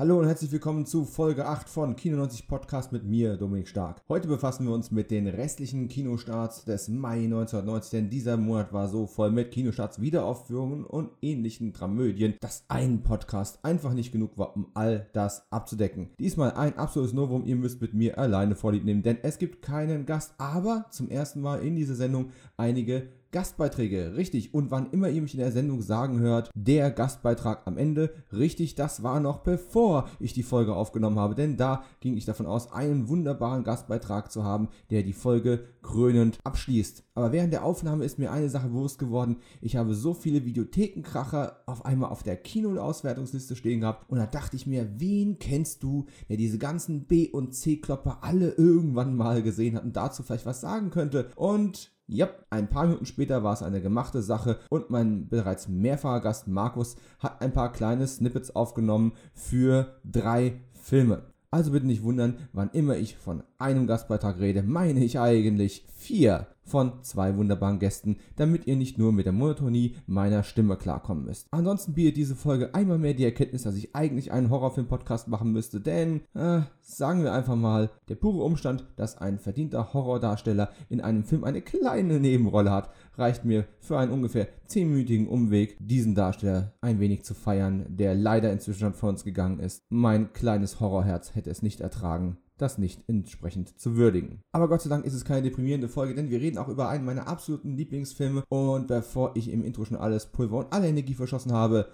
Hallo und herzlich willkommen zu Folge 8 von Kino 90 Podcast mit mir, Dominik Stark. Heute befassen wir uns mit den restlichen Kinostarts des Mai 1990, denn dieser Monat war so voll mit Kinostarts, Wiederaufführungen und ähnlichen Dramödien, dass ein Podcast einfach nicht genug war, um all das abzudecken. Diesmal ein absolutes Novum, ihr müsst mit mir alleine vorlieb nehmen, denn es gibt keinen Gast, aber zum ersten Mal in dieser Sendung einige Gastbeiträge, richtig. Und wann immer ihr mich in der Sendung sagen hört, der Gastbeitrag am Ende, richtig, das war noch bevor ich die Folge aufgenommen habe, denn da ging ich davon aus, einen wunderbaren Gastbeitrag zu haben, der die Folge krönend abschließt. Aber während der Aufnahme ist mir eine Sache bewusst geworden. Ich habe so viele Videothekenkracher auf einmal auf der Kino-Auswertungsliste stehen gehabt und da dachte ich mir, wen kennst du, der diese ganzen B- und C-Klopper alle irgendwann mal gesehen hat und dazu vielleicht was sagen könnte? Und ja, ein paar Minuten später war es eine gemachte Sache und mein bereits mehrfacher Gast Markus hat ein paar kleine Snippets aufgenommen für drei Filme. Also bitte nicht wundern, wann immer ich von einem Gastbeitrag rede, meine ich eigentlich vier von zwei wunderbaren Gästen, damit ihr nicht nur mit der Monotonie meiner Stimme klarkommen müsst. Ansonsten bietet diese Folge einmal mehr die Erkenntnis, dass ich eigentlich einen Horrorfilm-Podcast machen müsste, denn, äh, sagen wir einfach mal, der pure Umstand, dass ein verdienter Horrordarsteller in einem Film eine kleine Nebenrolle hat, reicht mir für einen ungefähr zehnminütigen Umweg, diesen Darsteller ein wenig zu feiern, der leider inzwischen schon von uns gegangen ist. Mein kleines Horrorherz hätte es nicht ertragen, das nicht entsprechend zu würdigen. Aber Gott sei Dank ist es keine deprimierende Folge, denn wir reden auch über einen meiner absoluten Lieblingsfilme. Und bevor ich im Intro schon alles Pulver und alle Energie verschossen habe,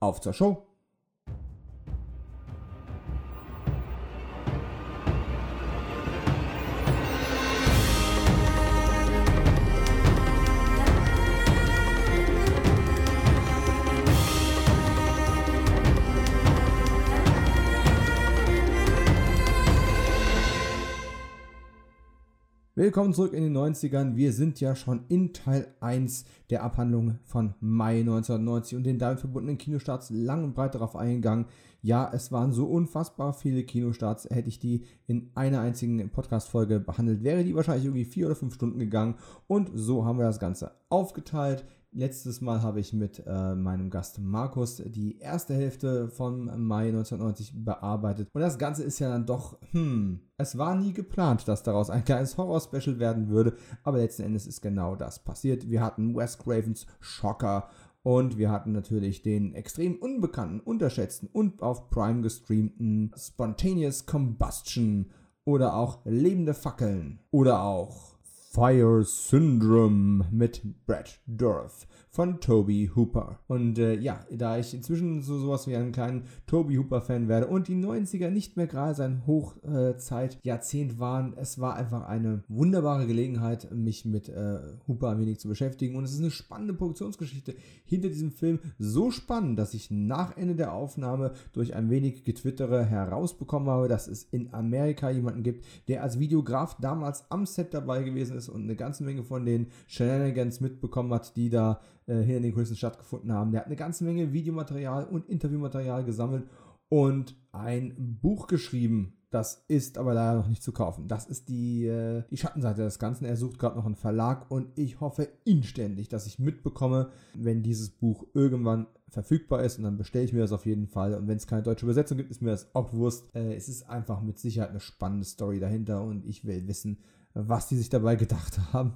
auf zur Show. Willkommen zurück in den 90ern. Wir sind ja schon in Teil 1 der Abhandlung von Mai 1990 und den damit verbundenen Kinostarts lang und breit darauf eingegangen. Ja, es waren so unfassbar viele Kinostarts. Hätte ich die in einer einzigen Podcast-Folge behandelt, wäre die wahrscheinlich irgendwie vier oder fünf Stunden gegangen. Und so haben wir das Ganze aufgeteilt. Letztes Mal habe ich mit äh, meinem Gast Markus die erste Hälfte von Mai 1990 bearbeitet. Und das Ganze ist ja dann doch, hm, es war nie geplant, dass daraus ein kleines Horror-Special werden würde. Aber letzten Endes ist genau das passiert. Wir hatten Wes Cravens Schocker und wir hatten natürlich den extrem unbekannten, unterschätzten und auf Prime gestreamten Spontaneous Combustion oder auch Lebende Fackeln oder auch Fire Syndrome mit Brad Dourif von Toby Hooper. Und äh, ja, da ich inzwischen so sowas wie einen kleinen Toby Hooper-Fan werde und die 90er nicht mehr gerade sein Hochzeit-Jahrzehnt äh, waren, es war einfach eine wunderbare Gelegenheit, mich mit äh, Hooper ein wenig zu beschäftigen. Und es ist eine spannende Produktionsgeschichte hinter diesem Film. So spannend, dass ich nach Ende der Aufnahme durch ein wenig Getwittere herausbekommen habe, dass es in Amerika jemanden gibt, der als Videograf damals am Set dabei gewesen ist und eine ganze Menge von den Shenanigans mitbekommen hat, die da äh, hier in den Kulissen stattgefunden haben. Der hat eine ganze Menge Videomaterial und Interviewmaterial gesammelt und ein Buch geschrieben. Das ist aber leider noch nicht zu kaufen. Das ist die, äh, die Schattenseite des Ganzen. Er sucht gerade noch einen Verlag und ich hoffe inständig, dass ich mitbekomme, wenn dieses Buch irgendwann verfügbar ist und dann bestelle ich mir das auf jeden Fall. Und wenn es keine deutsche Übersetzung gibt, ist mir das auch bewusst. Äh, es ist einfach mit Sicherheit eine spannende Story dahinter und ich will wissen, was die sich dabei gedacht haben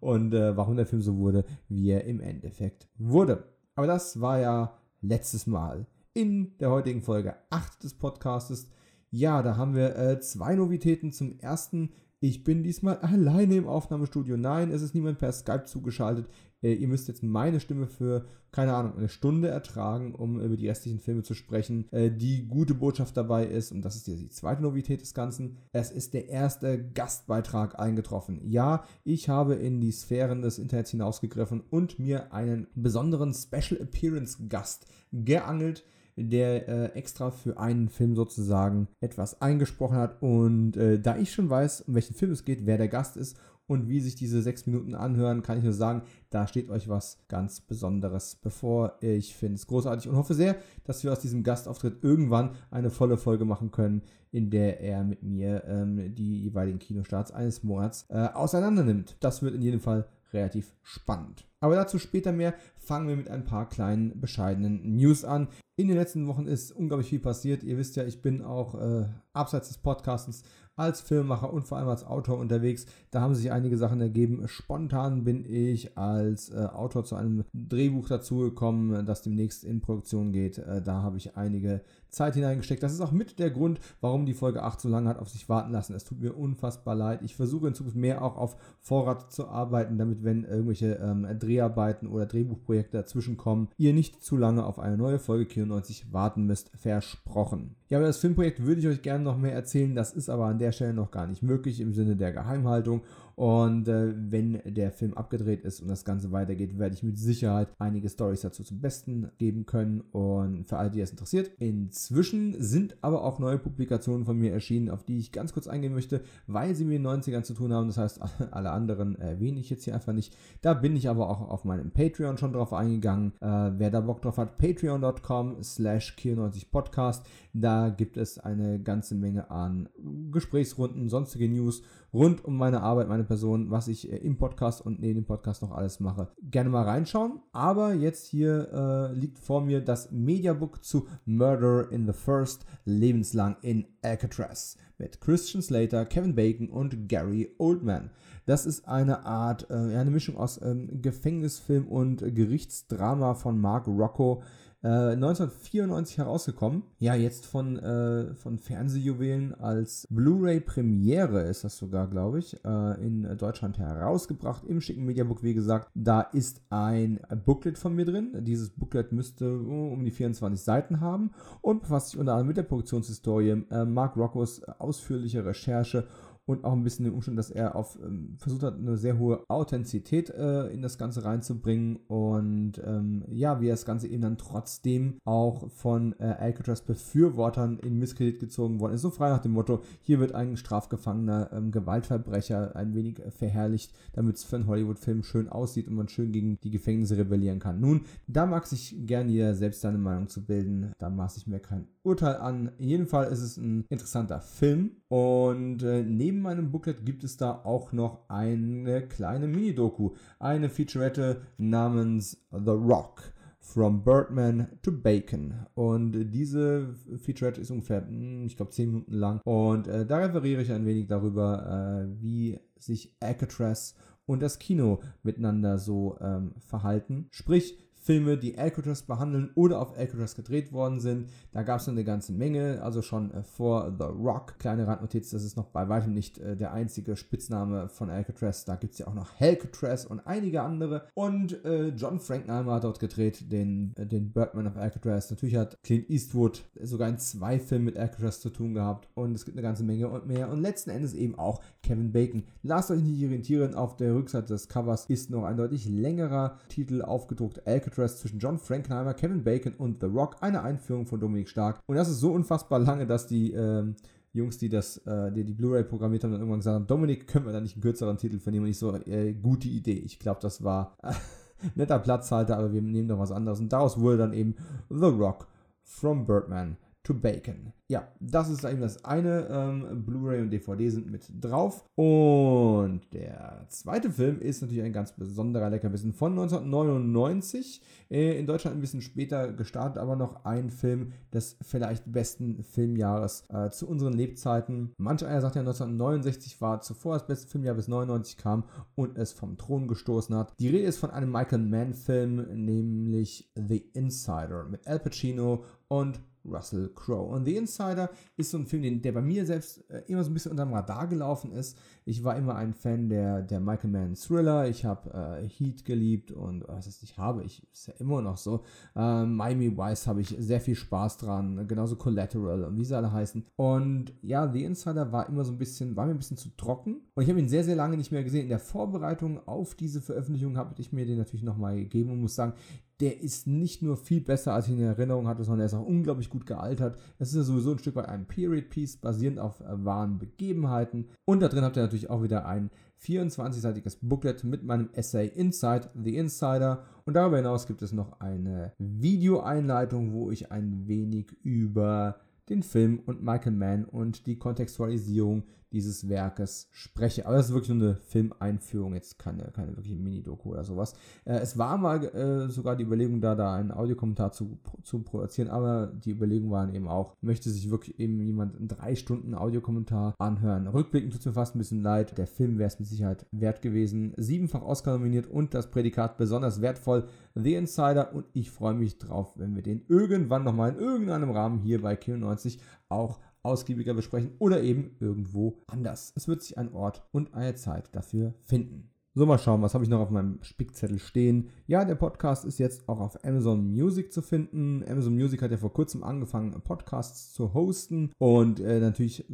und äh, warum der Film so wurde, wie er im Endeffekt wurde. Aber das war ja letztes Mal. In der heutigen Folge 8 des Podcastes, ja, da haben wir äh, zwei Novitäten. Zum ersten ich bin diesmal alleine im Aufnahmestudio. Nein, es ist niemand per Skype zugeschaltet. Äh, ihr müsst jetzt meine Stimme für, keine Ahnung, eine Stunde ertragen, um über die restlichen Filme zu sprechen. Äh, die gute Botschaft dabei ist, und das ist die zweite Novität des Ganzen, es ist der erste Gastbeitrag eingetroffen. Ja, ich habe in die Sphären des Internets hinausgegriffen und mir einen besonderen Special Appearance Gast geangelt der äh, extra für einen Film sozusagen etwas eingesprochen hat. Und äh, da ich schon weiß, um welchen Film es geht, wer der Gast ist und wie sich diese sechs Minuten anhören, kann ich nur sagen, da steht euch was ganz Besonderes bevor. Ich finde es großartig und hoffe sehr, dass wir aus diesem Gastauftritt irgendwann eine volle Folge machen können, in der er mit mir ähm, die jeweiligen Kinostarts eines Monats äh, auseinander. Das wird in jedem Fall relativ spannend. Aber dazu später mehr. Fangen wir mit ein paar kleinen bescheidenen News an. In den letzten Wochen ist unglaublich viel passiert. Ihr wisst ja, ich bin auch äh, abseits des Podcastens als Filmemacher und vor allem als Autor unterwegs. Da haben sich einige Sachen ergeben. Spontan bin ich als äh, Autor zu einem Drehbuch dazugekommen, das demnächst in Produktion geht. Äh, da habe ich einige Zeit hineingesteckt. Das ist auch mit der Grund, warum die Folge 8 so lange hat auf sich warten lassen. Es tut mir unfassbar leid. Ich versuche in Zukunft mehr auch auf Vorrat zu arbeiten, damit wenn irgendwelche ähm, Dreharbeiten oder Drehbuchprojekte dazwischen kommen, ihr nicht zu lange auf eine neue Folge Kino 90 warten müsst. Versprochen. Ja, über das Filmprojekt würde ich euch gerne noch mehr erzählen. Das ist aber an der Stelle noch gar nicht möglich im Sinne der Geheimhaltung. Und äh, wenn der Film abgedreht ist und das Ganze weitergeht, werde ich mit Sicherheit einige Stories dazu zum Besten geben können. Und für alle, die es interessiert, inzwischen sind aber auch neue Publikationen von mir erschienen, auf die ich ganz kurz eingehen möchte, weil sie mit den 90ern zu tun haben. Das heißt, alle anderen erwähne ich jetzt hier einfach nicht. Da bin ich aber auch auf meinem Patreon schon drauf eingegangen. Äh, wer da Bock drauf hat, patreon.com slash 90 Podcast. Da gibt es eine ganze Menge an Gesprächsrunden, sonstige News rund um meine Arbeit, meine Person, was ich äh, im Podcast und neben dem Podcast noch alles mache. Gerne mal reinschauen. Aber jetzt hier äh, liegt vor mir das Mediabook zu Murder in the First, lebenslang in Alcatraz mit Christian Slater, Kevin Bacon und Gary Oldman. Das ist eine Art, äh, eine Mischung aus ähm, Gefängnisfilm und Gerichtsdrama von Mark Rocco. 1994 äh, herausgekommen. Ja, jetzt von, äh, von Fernsehjuwelen als Blu-ray-Premiere ist das sogar, glaube ich, äh, in Deutschland herausgebracht. Im schicken Mediabook, wie gesagt. Da ist ein Booklet von mir drin. Dieses Booklet müsste um die 24 Seiten haben und befasst sich unter anderem mit der Produktionshistorie, äh, Mark Roccos ausführliche Recherche und auch ein bisschen den Umstand, dass er auf, ähm, versucht hat, eine sehr hohe Authentizität äh, in das Ganze reinzubringen und ähm, ja, wie er das Ganze eben dann trotzdem auch von äh, Alcatraz Befürwortern in Misskredit gezogen worden ist. So frei nach dem Motto, hier wird ein strafgefangener ähm, Gewaltverbrecher ein wenig verherrlicht, damit es für einen Hollywood-Film schön aussieht und man schön gegen die Gefängnisse rebellieren kann. Nun, da mag sich gern jeder selbst seine Meinung zu bilden, da maße ich mir kein Urteil an. In jedem Fall ist es ein interessanter Film und äh, neben neben meinem Booklet gibt es da auch noch eine kleine Mini-Doku, eine Featurette namens The Rock. From Birdman to Bacon. Und diese Featurette ist ungefähr, hm, ich glaube, 10 Minuten lang. Und äh, da referiere ich ein wenig darüber, äh, wie sich Alcatraz und das Kino miteinander so ähm, verhalten. Sprich, Filme, die Alcatraz behandeln oder auf Alcatraz gedreht worden sind. Da gab es eine ganze Menge, also schon äh, vor The Rock. Kleine Randnotiz, das ist noch bei weitem nicht äh, der einzige Spitzname von Alcatraz. Da gibt es ja auch noch Alcatraz und einige andere. Und äh, John Frankenheimer hat dort gedreht, den, äh, den Birdman of Alcatraz. Natürlich hat Clint Eastwood sogar in zwei Filmen mit Alcatraz zu tun gehabt. Und es gibt eine ganze Menge und mehr. Und letzten Endes eben auch Kevin Bacon. Lasst euch nicht irritieren, auf der Rückseite des Covers ist noch ein deutlich längerer Titel aufgedruckt. Alcatraz Interest zwischen John Frankenheimer, Kevin Bacon und The Rock, eine Einführung von Dominik Stark. Und das ist so unfassbar lange, dass die ähm, Jungs, die das, äh, die, die Blu-ray programmiert haben, dann irgendwann gesagt haben, Dominik, können wir da nicht einen kürzeren Titel vernehmen? Und ich so, äh, gute Idee. Ich glaube, das war netter Platzhalter, aber wir nehmen doch was anderes. Und daraus wurde dann eben The Rock from Birdman to Bacon. Ja, das ist eben das eine. Ähm, Blu-ray und DVD sind mit drauf. Und der zweite Film ist natürlich ein ganz besonderer Leckerbissen von 1999. Äh, in Deutschland ein bisschen später gestartet, aber noch ein Film des vielleicht besten Filmjahres äh, zu unseren Lebzeiten. Manch einer sagt ja, 1969 war zuvor das beste Filmjahr bis 99 kam und es vom Thron gestoßen hat. Die Rede ist von einem Michael Mann-Film, nämlich The Insider mit Al Pacino und Russell Crowe. Und The Insider ist so ein Film, der bei mir selbst äh, immer so ein bisschen unter dem Radar gelaufen ist. Ich war immer ein Fan der, der Michael Mann Thriller. Ich habe äh, Heat geliebt und was ist ich habe, ich ist ja immer noch so. Äh, Miami Vice habe ich sehr viel Spaß dran, genauso Collateral und wie sie alle heißen. Und ja, The Insider war immer so ein bisschen, war mir ein bisschen zu trocken. Und ich habe ihn sehr, sehr lange nicht mehr gesehen. In der Vorbereitung auf diese Veröffentlichung habe ich mir den natürlich nochmal gegeben und muss sagen, der ist nicht nur viel besser, als ich in Erinnerung hatte, sondern er ist auch unglaublich gut gealtert. Es ist ja sowieso ein Stück weit ein Period Piece, basierend auf äh, wahren Begebenheiten. Und da drin habt ihr natürlich auch wieder ein 24-seitiges Booklet mit meinem Essay Inside the Insider. Und darüber hinaus gibt es noch eine Videoeinleitung, wo ich ein wenig über den Film und Michael Mann und die Kontextualisierung dieses Werkes spreche. Aber das ist wirklich nur eine Filmeinführung, jetzt keine, keine wirkliche Mini-Doku oder sowas. Äh, es war mal äh, sogar die Überlegung da, da einen Audiokommentar zu, zu produzieren, aber die Überlegungen waren eben auch, möchte sich wirklich eben jemand einen drei Stunden Audiokommentar anhören. Rückblickend tut es mir fast ein bisschen leid. Der Film wäre es mit Sicherheit wert gewesen. Siebenfach Oscar nominiert und das Prädikat besonders wertvoll. The Insider und ich freue mich drauf, wenn wir den irgendwann nochmal in irgendeinem Rahmen hier bei Q90 auch ausgiebiger besprechen oder eben irgendwo anders. Es wird sich ein Ort und eine Zeit dafür finden. So, mal schauen, was habe ich noch auf meinem Spickzettel stehen. Ja, der Podcast ist jetzt auch auf Amazon Music zu finden. Amazon Music hat ja vor kurzem angefangen, Podcasts zu hosten. Und äh, natürlich,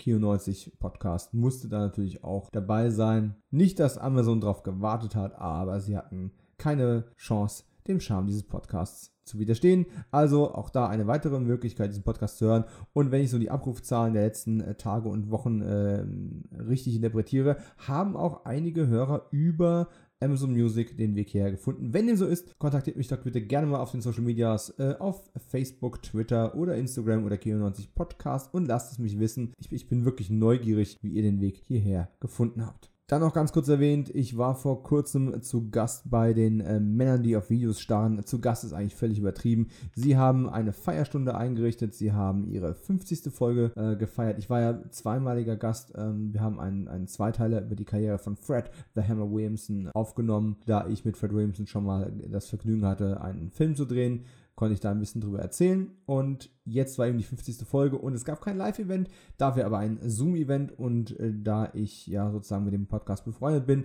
Kio90 Podcast musste da natürlich auch dabei sein. Nicht, dass Amazon darauf gewartet hat, aber sie hatten keine Chance, dem Charme dieses Podcasts zu widerstehen. Also auch da eine weitere Möglichkeit, diesen Podcast zu hören. Und wenn ich so die Abrufzahlen der letzten äh, Tage und Wochen äh, richtig interpretiere, haben auch einige Hörer über Amazon Music den Weg hierher gefunden. Wenn dem so ist, kontaktiert mich doch bitte gerne mal auf den Social Medias, äh, auf Facebook, Twitter oder Instagram oder Kio90 Podcast und lasst es mich wissen. Ich, ich bin wirklich neugierig, wie ihr den Weg hierher gefunden habt. Dann noch ganz kurz erwähnt, ich war vor kurzem zu Gast bei den äh, Männern, die auf Videos starren. Zu Gast ist eigentlich völlig übertrieben. Sie haben eine Feierstunde eingerichtet, sie haben ihre 50. Folge äh, gefeiert. Ich war ja zweimaliger Gast. Ähm, wir haben einen, einen Zweiteiler über die Karriere von Fred The Hammer Williamson aufgenommen, da ich mit Fred Williamson schon mal das Vergnügen hatte, einen Film zu drehen konnte ich da ein bisschen drüber erzählen. Und jetzt war eben die 50. Folge und es gab kein Live-Event, dafür aber ein Zoom-Event. Und äh, da ich ja sozusagen mit dem Podcast befreundet bin,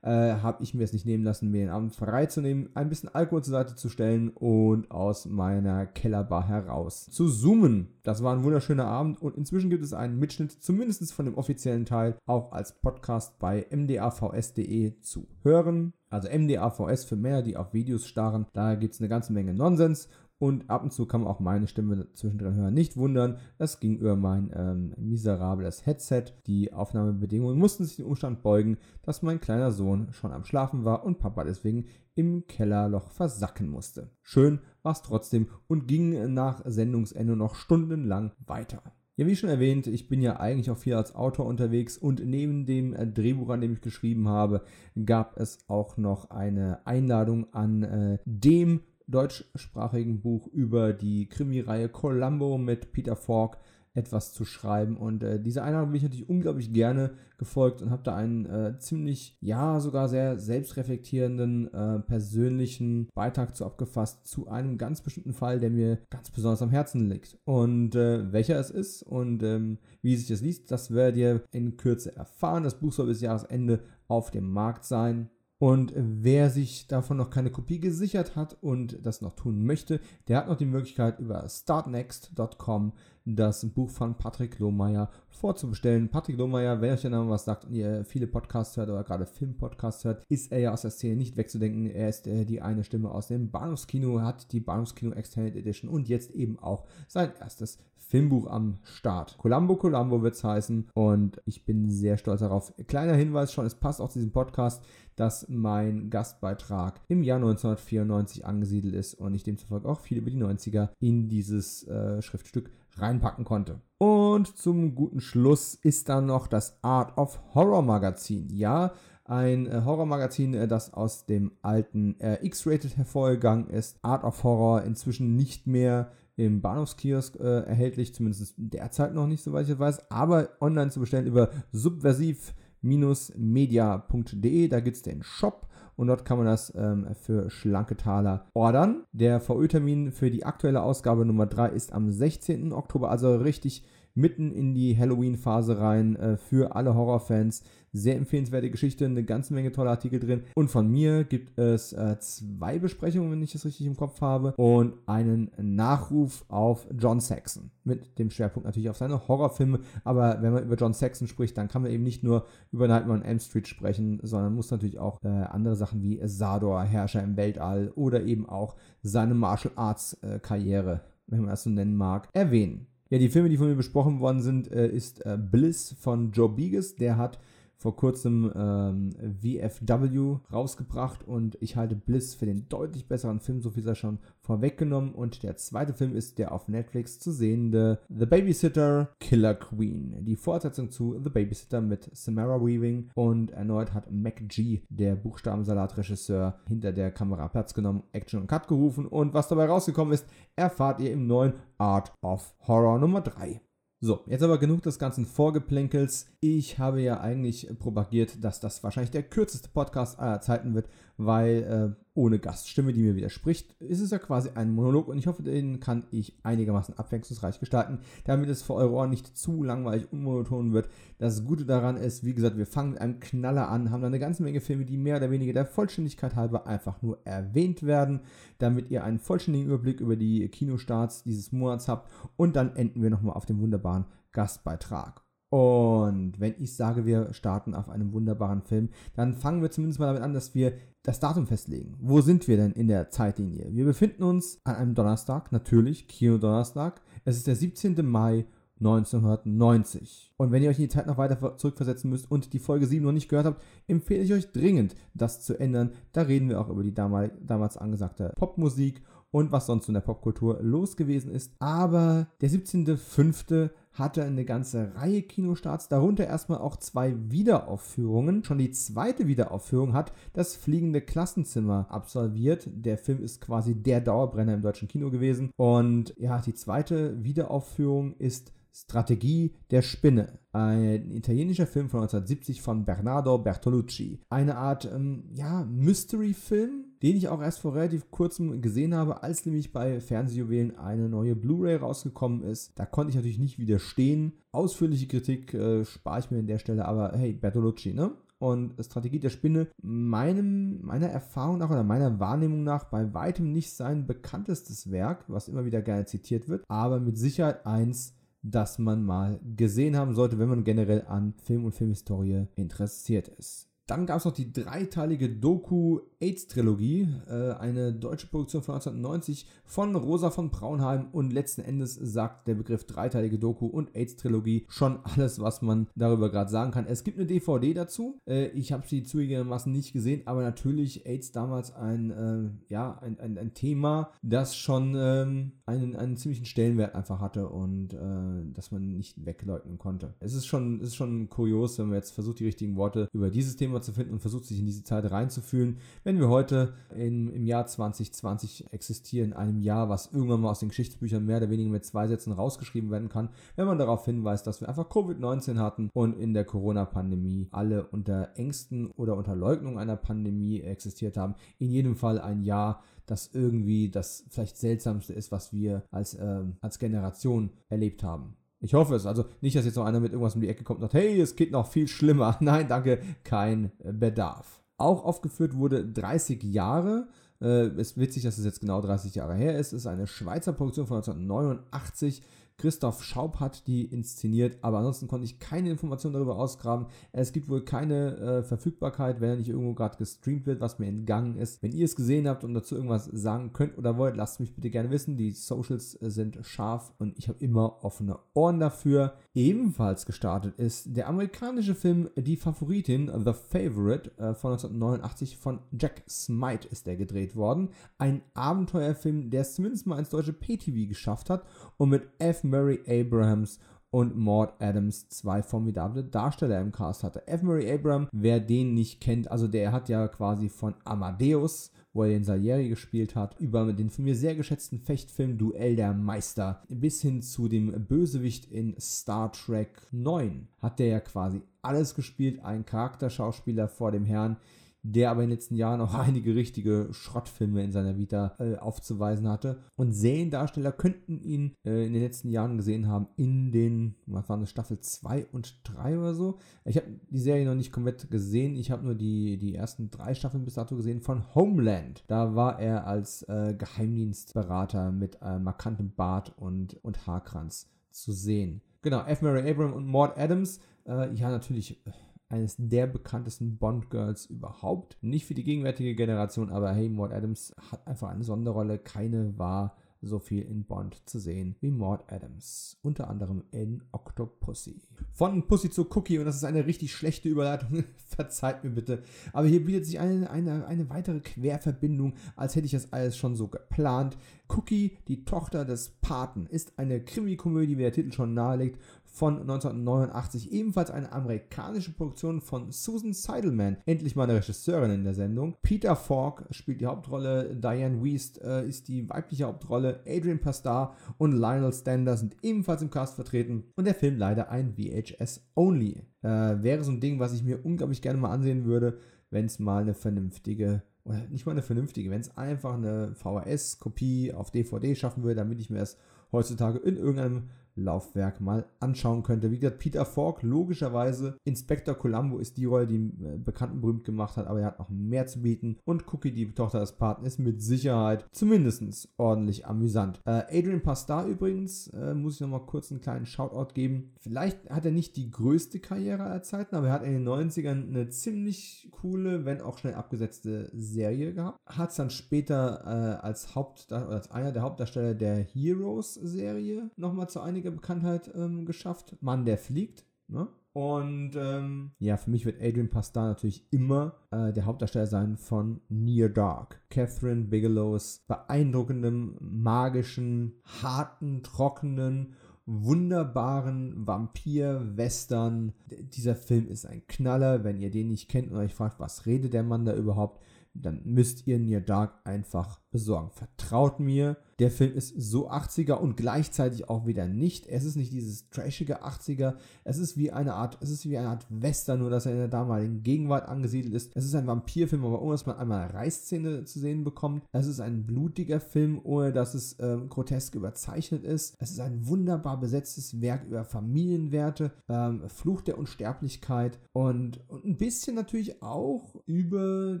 äh, habe ich mir es nicht nehmen lassen, mir den Abend freizunehmen, ein bisschen Alkohol zur Seite zu stellen und aus meiner Kellerbar heraus zu zoomen. Das war ein wunderschöner Abend und inzwischen gibt es einen Mitschnitt, zumindest von dem offiziellen Teil, auch als Podcast bei mdavs.de zu hören. Also MDAVS für Männer, die auf Videos starren. Da gibt es eine ganze Menge Nonsens und ab und zu kann man auch meine Stimme zwischendrin hören. Nicht wundern, das ging über mein ähm, miserables Headset. Die Aufnahmebedingungen mussten sich dem Umstand beugen, dass mein kleiner Sohn schon am Schlafen war und Papa deswegen im Kellerloch versacken musste. Schön war es trotzdem und ging nach Sendungsende noch stundenlang weiter. Ja, wie schon erwähnt, ich bin ja eigentlich auch viel als Autor unterwegs und neben dem äh, Drehbuch, an dem ich geschrieben habe, gab es auch noch eine Einladung an äh, dem deutschsprachigen Buch über die Krimireihe Columbo mit Peter Falk etwas zu schreiben. Und äh, diese Einladung bin ich natürlich unglaublich gerne gefolgt und habe da einen äh, ziemlich, ja, sogar sehr selbstreflektierenden, äh, persönlichen Beitrag zu abgefasst zu einem ganz bestimmten Fall, der mir ganz besonders am Herzen liegt. Und äh, welcher es ist und ähm, wie sich das liest, das werdet ihr in Kürze erfahren. Das Buch soll bis Jahresende auf dem Markt sein. Und wer sich davon noch keine Kopie gesichert hat und das noch tun möchte, der hat noch die Möglichkeit über startnext.com das Buch von Patrick Lohmeier vorzubestellen. Patrick Lohmeier, wenn euch der Name was sagt und ihr viele Podcasts hört oder gerade Filmpodcasts hört, ist er ja aus der Szene nicht wegzudenken. Er ist äh, die eine Stimme aus dem Bahnhofskino, hat die Bahnhofskino Extended Edition und jetzt eben auch sein erstes Filmbuch am Start. Columbo Columbo wird es heißen und ich bin sehr stolz darauf. Kleiner Hinweis schon, es passt auch zu diesem Podcast, dass mein Gastbeitrag im Jahr 1994 angesiedelt ist und ich demzufolge auch viel über die 90er in dieses äh, Schriftstück reinpacken konnte. Und zum guten Schluss ist dann noch das Art of Horror Magazin. Ja, ein äh, Horrormagazin, äh, das aus dem alten äh, X-Rated hervorgegangen ist. Art of Horror inzwischen nicht mehr im Bahnhofskiosk äh, erhältlich, zumindest derzeit noch nicht, soweit ich weiß, aber online zu bestellen über subversiv-media.de. Da gibt es den Shop und dort kann man das ähm, für schlanke Taler ordern. Der VÖ-Termin für die aktuelle Ausgabe Nummer 3 ist am 16. Oktober, also richtig mitten in die Halloween-Phase rein äh, für alle Horrorfans. Sehr empfehlenswerte Geschichte, eine ganze Menge tolle Artikel drin. Und von mir gibt es äh, zwei Besprechungen, wenn ich das richtig im Kopf habe, und einen Nachruf auf John Saxon. Mit dem Schwerpunkt natürlich auf seine Horrorfilme. Aber wenn man über John Saxon spricht, dann kann man eben nicht nur über Nightmare on Elm Street sprechen, sondern muss natürlich auch äh, andere Sachen wie Sador, Herrscher im Weltall oder eben auch seine Martial Arts äh, Karriere, wenn man das so nennen mag, erwähnen. Ja, die Filme, die von mir besprochen worden sind, äh, ist äh, Bliss von Joe Biges. Der hat vor kurzem ähm, VFW rausgebracht und ich halte Bliss für den deutlich besseren Film, so viel sei schon vorweggenommen. Und der zweite Film ist der auf Netflix zu sehende The Babysitter Killer Queen, die Fortsetzung zu The Babysitter mit Samara Weaving und erneut hat Mac G, der Buchstabensalat-Regisseur, hinter der Kamera Platz genommen, Action und Cut gerufen und was dabei rausgekommen ist, erfahrt ihr im neuen Art of Horror Nummer 3. So, jetzt aber genug des ganzen Vorgeplänkels. Ich habe ja eigentlich propagiert, dass das wahrscheinlich der kürzeste Podcast aller Zeiten wird, weil äh, ohne Gaststimme, die mir widerspricht, ist es ja quasi ein Monolog und ich hoffe, den kann ich einigermaßen abwechslungsreich gestalten, damit es für eure Ohren nicht zu langweilig und monoton wird. Das Gute daran ist, wie gesagt, wir fangen mit einem Knaller an, haben da eine ganze Menge Filme, die mehr oder weniger der Vollständigkeit halber einfach nur erwähnt werden, damit ihr einen vollständigen Überblick über die Kinostarts dieses Monats habt und dann enden wir nochmal auf dem wunderbaren Gastbeitrag. Und wenn ich sage, wir starten auf einem wunderbaren Film, dann fangen wir zumindest mal damit an, dass wir das Datum festlegen. Wo sind wir denn in der Zeitlinie? Wir befinden uns an einem Donnerstag, natürlich, Kino-Donnerstag. Es ist der 17. Mai 1990. Und wenn ihr euch in die Zeit noch weiter zurückversetzen müsst und die Folge 7 noch nicht gehört habt, empfehle ich euch dringend, das zu ändern. Da reden wir auch über die damals angesagte Popmusik und was sonst in der Popkultur los gewesen ist. Aber der 17.05 hatte eine ganze Reihe Kinostarts, darunter erstmal auch zwei Wiederaufführungen. Schon die zweite Wiederaufführung hat das Fliegende Klassenzimmer absolviert. Der Film ist quasi der Dauerbrenner im deutschen Kino gewesen. Und ja, die zweite Wiederaufführung ist Strategie der Spinne, ein italienischer Film von 1970 von Bernardo Bertolucci. Eine Art, ähm, ja, Mystery-Film, den ich auch erst vor relativ kurzem gesehen habe, als nämlich bei Fernsehjuwelen eine neue Blu-ray rausgekommen ist. Da konnte ich natürlich nicht widerstehen. Ausführliche Kritik äh, spare ich mir an der Stelle, aber hey, Bertolucci, ne? und Strategie der Spinne meinem, meiner Erfahrung nach oder meiner Wahrnehmung nach bei weitem nicht sein bekanntestes Werk, was immer wieder gerne zitiert wird, aber mit Sicherheit eins, das man mal gesehen haben sollte, wenn man generell an Film und Filmhistorie interessiert ist. Dann gab es noch die dreiteilige Doku-AIDS-Trilogie, äh, eine deutsche Produktion von 1990 von Rosa von Braunheim und letzten Endes sagt der Begriff dreiteilige Doku und AIDS-Trilogie schon alles, was man darüber gerade sagen kann. Es gibt eine DVD dazu, äh, ich habe sie zugegebenermaßen nicht gesehen, aber natürlich AIDS damals ein, äh, ja, ein, ein, ein, Thema, das schon ähm, einen, einen ziemlichen Stellenwert einfach hatte und äh, das man nicht wegleugnen konnte. Es ist schon, ist schon kurios, wenn man jetzt versucht, die richtigen Worte über dieses Thema Thema zu finden und versucht sich in diese Zeit reinzufühlen. Wenn wir heute in, im Jahr 2020 existieren, einem Jahr, was irgendwann mal aus den Geschichtsbüchern mehr oder weniger mit zwei Sätzen rausgeschrieben werden kann, wenn man darauf hinweist, dass wir einfach Covid-19 hatten und in der Corona-Pandemie alle unter Ängsten oder unter Leugnung einer Pandemie existiert haben. In jedem Fall ein Jahr, das irgendwie das vielleicht seltsamste ist, was wir als, ähm, als Generation erlebt haben. Ich hoffe es. Also nicht, dass jetzt noch einer mit irgendwas um die Ecke kommt und sagt, hey, es geht noch viel schlimmer. Nein, danke, kein Bedarf. Auch aufgeführt wurde 30 Jahre. Äh, es ist witzig, dass es jetzt genau 30 Jahre her ist. Es ist eine Schweizer Produktion von 1989 Christoph Schaub hat die inszeniert, aber ansonsten konnte ich keine Informationen darüber ausgraben. Es gibt wohl keine äh, Verfügbarkeit, wenn er nicht irgendwo gerade gestreamt wird, was mir entgangen ist. Wenn ihr es gesehen habt und dazu irgendwas sagen könnt oder wollt, lasst mich bitte gerne wissen. Die Socials sind scharf und ich habe immer offene Ohren dafür. Ebenfalls gestartet ist der amerikanische Film Die Favoritin, The Favorite äh, von 1989 von Jack Smite ist der gedreht worden. Ein Abenteuerfilm, der es zumindest mal ins deutsche PTV geschafft hat und mit F. Murray Abrahams und Maud Adams zwei formidable Darsteller im Cast hatte. F. Murray Abraham, wer den nicht kennt, also der hat ja quasi von Amadeus, wo er den Salieri gespielt hat, über den von mir sehr geschätzten Fechtfilm Duell der Meister bis hin zu dem Bösewicht in Star Trek 9 hat der ja quasi alles gespielt, ein Charakterschauspieler vor dem Herrn, der aber in den letzten Jahren auch einige richtige Schrottfilme in seiner Vita äh, aufzuweisen hatte. Und Seriendarsteller könnten ihn äh, in den letzten Jahren gesehen haben in den, was waren das, Staffel 2 und 3 oder so. Ich habe die Serie noch nicht komplett gesehen. Ich habe nur die, die ersten drei Staffeln bis dato gesehen von Homeland. Da war er als äh, Geheimdienstberater mit äh, markantem Bart und, und Haarkranz zu sehen. Genau, F. Murray Abram und Maud Adams. Äh, ja, natürlich äh, eines der bekanntesten Bond-Girls überhaupt. Nicht für die gegenwärtige Generation, aber hey, Maud Adams hat einfach eine Sonderrolle. Keine war so viel in Bond zu sehen wie Maud Adams, unter anderem in Octopussy. Von Pussy zu Cookie, und das ist eine richtig schlechte Überleitung, verzeiht mir bitte, aber hier bietet sich eine, eine, eine weitere Querverbindung, als hätte ich das alles schon so geplant. Cookie, die Tochter des Paten, ist eine Krimikomödie, wie der Titel schon nahelegt, von 1989, ebenfalls eine amerikanische Produktion von Susan Seidelman, endlich mal eine Regisseurin in der Sendung. Peter Falk spielt die Hauptrolle, Diane Wiest äh, ist die weibliche Hauptrolle, Adrian Pastar und Lionel Stander sind ebenfalls im Cast vertreten und der Film leider ein VHS-Only. Äh, wäre so ein Ding, was ich mir unglaublich gerne mal ansehen würde, wenn es mal eine vernünftige oder nicht mal eine vernünftige, wenn es einfach eine VHS-Kopie auf DVD schaffen würde, damit ich mir es heutzutage in irgendeinem Laufwerk mal anschauen könnte. Wie gesagt, Peter Falk, logischerweise, Inspector Columbo ist die Rolle, die ihn äh, bekannt und berühmt gemacht hat, aber er hat noch mehr zu bieten. Und Cookie, die Tochter des Paten, ist mit Sicherheit zumindest ordentlich amüsant. Äh, Adrian Pastar übrigens, äh, muss ich nochmal kurz einen kleinen Shoutout geben. Vielleicht hat er nicht die größte Karriere aller Zeiten, aber er hat in den 90ern eine ziemlich coole, wenn auch schnell abgesetzte Serie gehabt. Hat es dann später äh, als, Haupt, als einer der Hauptdarsteller der Heroes-Serie nochmal zu einiger Bekanntheit ähm, geschafft. Mann, der fliegt. Ne? Und ähm, ja, für mich wird Adrian Pastar natürlich immer äh, der Hauptdarsteller sein von Near Dark. Catherine Bigelows beeindruckendem, magischen, harten, trockenen, wunderbaren Vampir-Western. Dieser Film ist ein Knaller. Wenn ihr den nicht kennt und euch fragt, was redet der Mann da überhaupt, dann müsst ihr Near Dark einfach besorgen. Vertraut mir, der Film ist so 80er und gleichzeitig auch wieder nicht. Es ist nicht dieses trashige 80er. Es ist wie eine Art, es ist wie eine Art Western, nur dass er in der damaligen Gegenwart angesiedelt ist. Es ist ein Vampirfilm, aber ohne dass man einmal Reißszene zu sehen bekommt. Es ist ein blutiger Film, ohne dass es ähm, grotesk überzeichnet ist. Es ist ein wunderbar besetztes Werk über Familienwerte, ähm, Fluch der Unsterblichkeit und, und ein bisschen natürlich auch über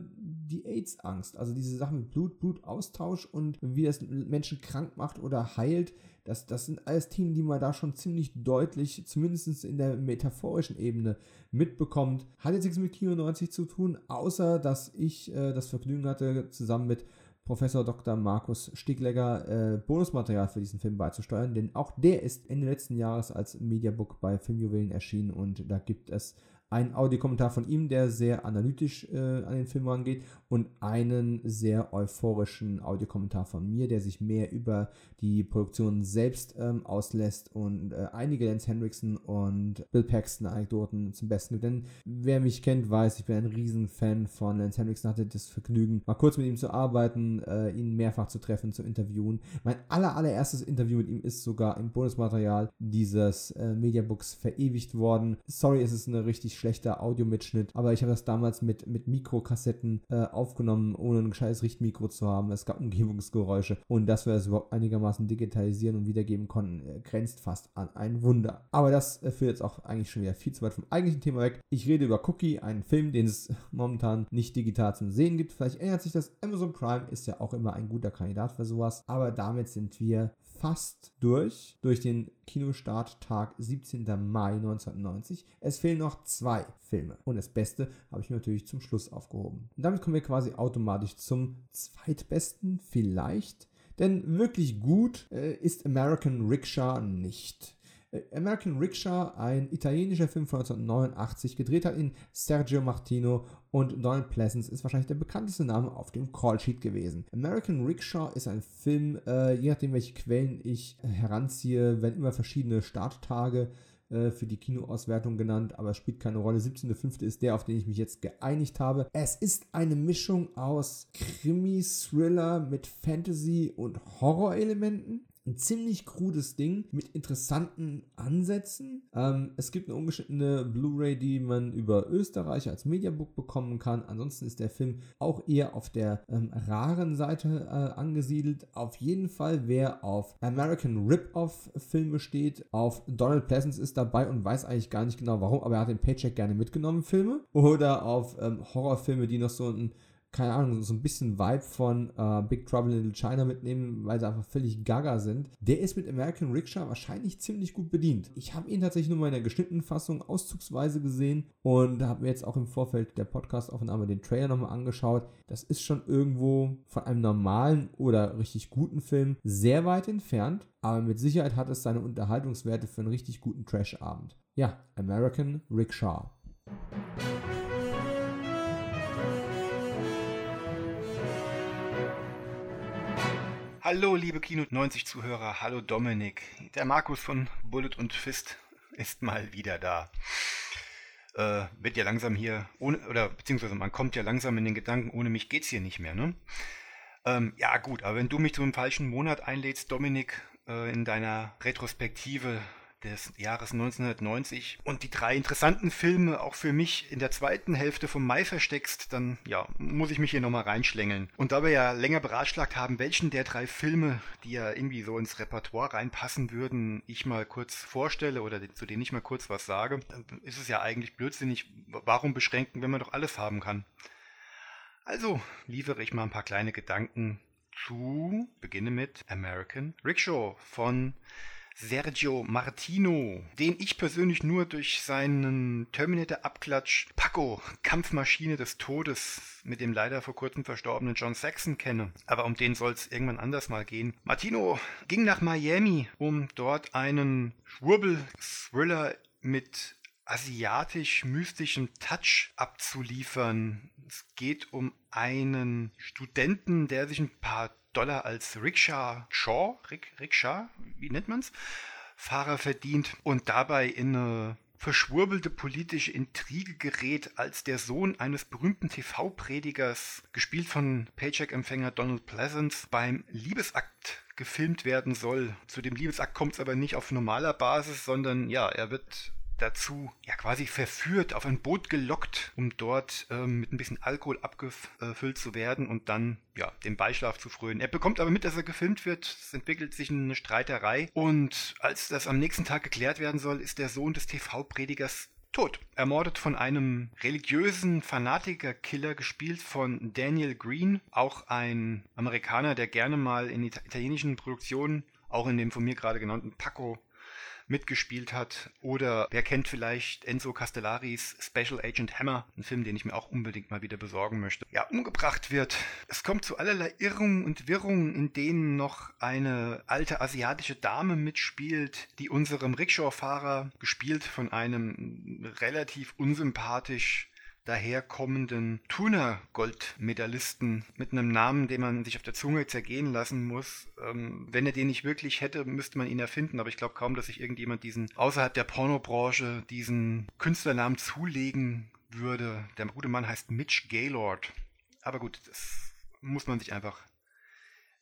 die AIDS-Angst. Also diese Sachen mit Blut, Blutaustausch und wie das Menschen Menschen krank macht oder heilt. Das, das sind alles Themen, die man da schon ziemlich deutlich, zumindest in der metaphorischen Ebene, mitbekommt. Hat jetzt nichts mit Kino 90 zu tun, außer dass ich äh, das Vergnügen hatte, zusammen mit Professor Dr. Markus Stiglegger äh, Bonusmaterial für diesen Film beizusteuern, denn auch der ist Ende letzten Jahres als Mediabook bei Filmjuwelen erschienen und da gibt es ein Audiokommentar von ihm, der sehr analytisch äh, an den Film rangeht und einen sehr euphorischen Audiokommentar von mir, der sich mehr über die Produktion selbst ähm, auslässt und äh, einige Lance Henriksen und Bill Paxton Anekdoten zum Besten gibt. Denn wer mich kennt, weiß, ich bin ein Riesenfan von Lance Henriksen, hatte das Vergnügen, mal kurz mit ihm zu arbeiten, äh, ihn mehrfach zu treffen, zu interviewen. Mein aller, allererstes Interview mit ihm ist sogar im Bonusmaterial dieses äh, Mediabooks verewigt worden. Sorry, es ist eine richtig schlechter Audiomitschnitt, aber ich habe das damals mit, mit Mikrokassetten äh, aufgenommen, ohne ein gescheites Richtmikro zu haben. Es gab Umgebungsgeräusche und dass wir das überhaupt einigermaßen digitalisieren und wiedergeben konnten, äh, grenzt fast an ein Wunder. Aber das äh, führt jetzt auch eigentlich schon wieder viel zu weit vom eigentlichen Thema weg. Ich rede über Cookie, einen Film, den es momentan nicht digital zum Sehen gibt. Vielleicht ändert sich das. Amazon Prime ist ja auch immer ein guter Kandidat für sowas. Aber damit sind wir fast durch, durch den Kinostarttag 17. Mai 1990. Es fehlen noch zwei Filme. Und das Beste habe ich mir natürlich zum Schluss aufgehoben. Und damit kommen wir quasi automatisch zum zweitbesten vielleicht. Denn wirklich gut äh, ist American Rickshaw nicht. Äh, American Rickshaw, ein italienischer Film von 1989, gedreht hat in Sergio Martino und Donald Pleasance ist wahrscheinlich der bekannteste Name auf dem Callsheet gewesen. American Rickshaw ist ein Film, äh, je nachdem welche Quellen ich heranziehe, werden immer verschiedene Starttage äh, für die Kinoauswertung genannt, aber es spielt keine Rolle. 17.05. ist der, auf den ich mich jetzt geeinigt habe. Es ist eine Mischung aus Krimi, Thriller mit Fantasy und Horrorelementen ein ziemlich krudes Ding mit interessanten Ansätzen. Ähm, es gibt eine ungeschnittene Blu-ray, die man über Österreich als Mediabook bekommen kann. Ansonsten ist der Film auch eher auf der ähm, raren Seite äh, angesiedelt. Auf jeden Fall, wer auf American Rip-Off-Filme steht, auf Donald Pleasance ist dabei und weiß eigentlich gar nicht genau warum, aber er hat den Paycheck gerne mitgenommen, Filme. Oder auf ähm, Horrorfilme, die noch so ein keine Ahnung, so ein bisschen Vibe von äh, Big Trouble in Little China mitnehmen, weil sie einfach völlig gaga sind. Der ist mit American Rickshaw wahrscheinlich ziemlich gut bedient. Ich habe ihn tatsächlich nur mal in der geschnittenen Fassung auszugsweise gesehen und habe mir jetzt auch im Vorfeld der Podcast-Aufnahme den Trailer nochmal angeschaut. Das ist schon irgendwo von einem normalen oder richtig guten Film sehr weit entfernt, aber mit Sicherheit hat es seine Unterhaltungswerte für einen richtig guten Trash-Abend. Ja, American Rickshaw. Hallo, liebe Kino 90 Zuhörer. Hallo, Dominik. Der Markus von Bullet und Fist ist mal wieder da. Äh, wird ja langsam hier, ohne, oder beziehungsweise man kommt ja langsam in den Gedanken, ohne mich geht's hier nicht mehr, ne? Ähm, ja, gut, aber wenn du mich zu einem falschen Monat einlädst, Dominik, äh, in deiner Retrospektive des Jahres 1990 und die drei interessanten Filme auch für mich in der zweiten Hälfte vom Mai versteckst, dann ja, muss ich mich hier nochmal reinschlängeln. Und da wir ja länger beratschlagt haben, welchen der drei Filme, die ja irgendwie so ins Repertoire reinpassen würden, ich mal kurz vorstelle oder zu denen ich mal kurz was sage, ist es ja eigentlich blödsinnig, warum beschränken, wenn man doch alles haben kann. Also liefere ich mal ein paar kleine Gedanken zu, beginne mit American Rickshaw von Sergio Martino, den ich persönlich nur durch seinen Terminator-Abklatsch Paco, Kampfmaschine des Todes mit dem leider vor kurzem verstorbenen John Saxon kenne. Aber um den soll es irgendwann anders mal gehen. Martino ging nach Miami, um dort einen Schwurbel-Thriller mit asiatisch-mystischem Touch abzuliefern. Es geht um einen Studenten, der sich ein paar Dollar als Rickshaw Shaw, Rick, Rickshaw, wie nennt man's, Fahrer verdient und dabei in eine verschwurbelte politische Intrige gerät, als der Sohn eines berühmten TV-Predigers, gespielt von Paycheck-Empfänger Donald Pleasance, beim Liebesakt gefilmt werden soll. Zu dem Liebesakt kommt es aber nicht auf normaler Basis, sondern ja, er wird dazu ja quasi verführt, auf ein Boot gelockt, um dort ähm, mit ein bisschen Alkohol abgefüllt zu werden und dann ja den Beischlaf zu frönen. Er bekommt aber mit, dass er gefilmt wird. Es entwickelt sich eine Streiterei und als das am nächsten Tag geklärt werden soll, ist der Sohn des TV-Predigers tot. Ermordet von einem religiösen Fanatiker-Killer, gespielt von Daniel Green, auch ein Amerikaner, der gerne mal in italienischen Produktionen, auch in dem von mir gerade genannten Paco mitgespielt hat. Oder wer kennt vielleicht Enzo Castellaris Special Agent Hammer, ein Film, den ich mir auch unbedingt mal wieder besorgen möchte. Ja, umgebracht wird. Es kommt zu allerlei Irrungen und Wirrungen, in denen noch eine alte asiatische Dame mitspielt, die unserem Rickshaw-Fahrer, gespielt von einem relativ unsympathisch daherkommenden Tuna-Goldmedaillisten mit einem Namen, den man sich auf der Zunge zergehen lassen muss. Ähm, wenn er den nicht wirklich hätte, müsste man ihn erfinden, aber ich glaube kaum, dass sich irgendjemand diesen außerhalb der Pornobranche diesen Künstlernamen zulegen würde. Der gute Mann heißt Mitch Gaylord. Aber gut, das muss man sich einfach.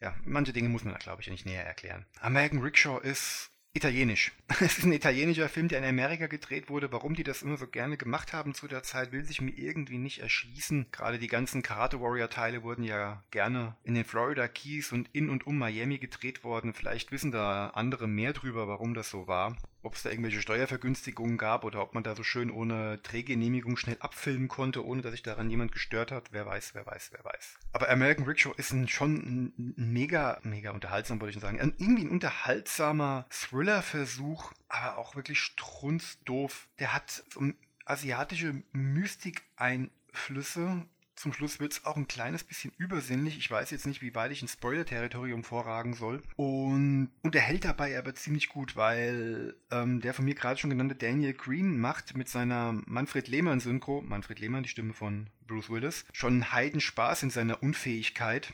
Ja, manche Dinge muss man da, glaube ich, nicht näher erklären. American Rickshaw ist Italienisch. Es ist ein italienischer Film, der in Amerika gedreht wurde. Warum die das immer so gerne gemacht haben zu der Zeit, will sich mir irgendwie nicht erschließen. Gerade die ganzen Karate Warrior Teile wurden ja gerne in den Florida Keys und in und um Miami gedreht worden. Vielleicht wissen da andere mehr drüber, warum das so war ob es da irgendwelche Steuervergünstigungen gab oder ob man da so schön ohne Drehgenehmigung schnell abfilmen konnte, ohne dass sich daran jemand gestört hat. Wer weiß, wer weiß, wer weiß. Aber American Rickshaw ist ein, schon ein mega, mega unterhaltsam, wollte ich sagen. irgendwie ein unterhaltsamer Thriller-Versuch, aber auch wirklich strunzdoof. Der hat so asiatische Mystik-Einflüsse zum Schluss wird es auch ein kleines bisschen übersinnlich. Ich weiß jetzt nicht, wie weit ich ins Spoiler-Territorium vorragen soll. Und, und er hält dabei aber ziemlich gut, weil ähm, der von mir gerade schon genannte Daniel Green macht mit seiner Manfred Lehmann-Synchro, Manfred Lehmann, die Stimme von Bruce Willis, schon einen Heidenspaß in seiner Unfähigkeit.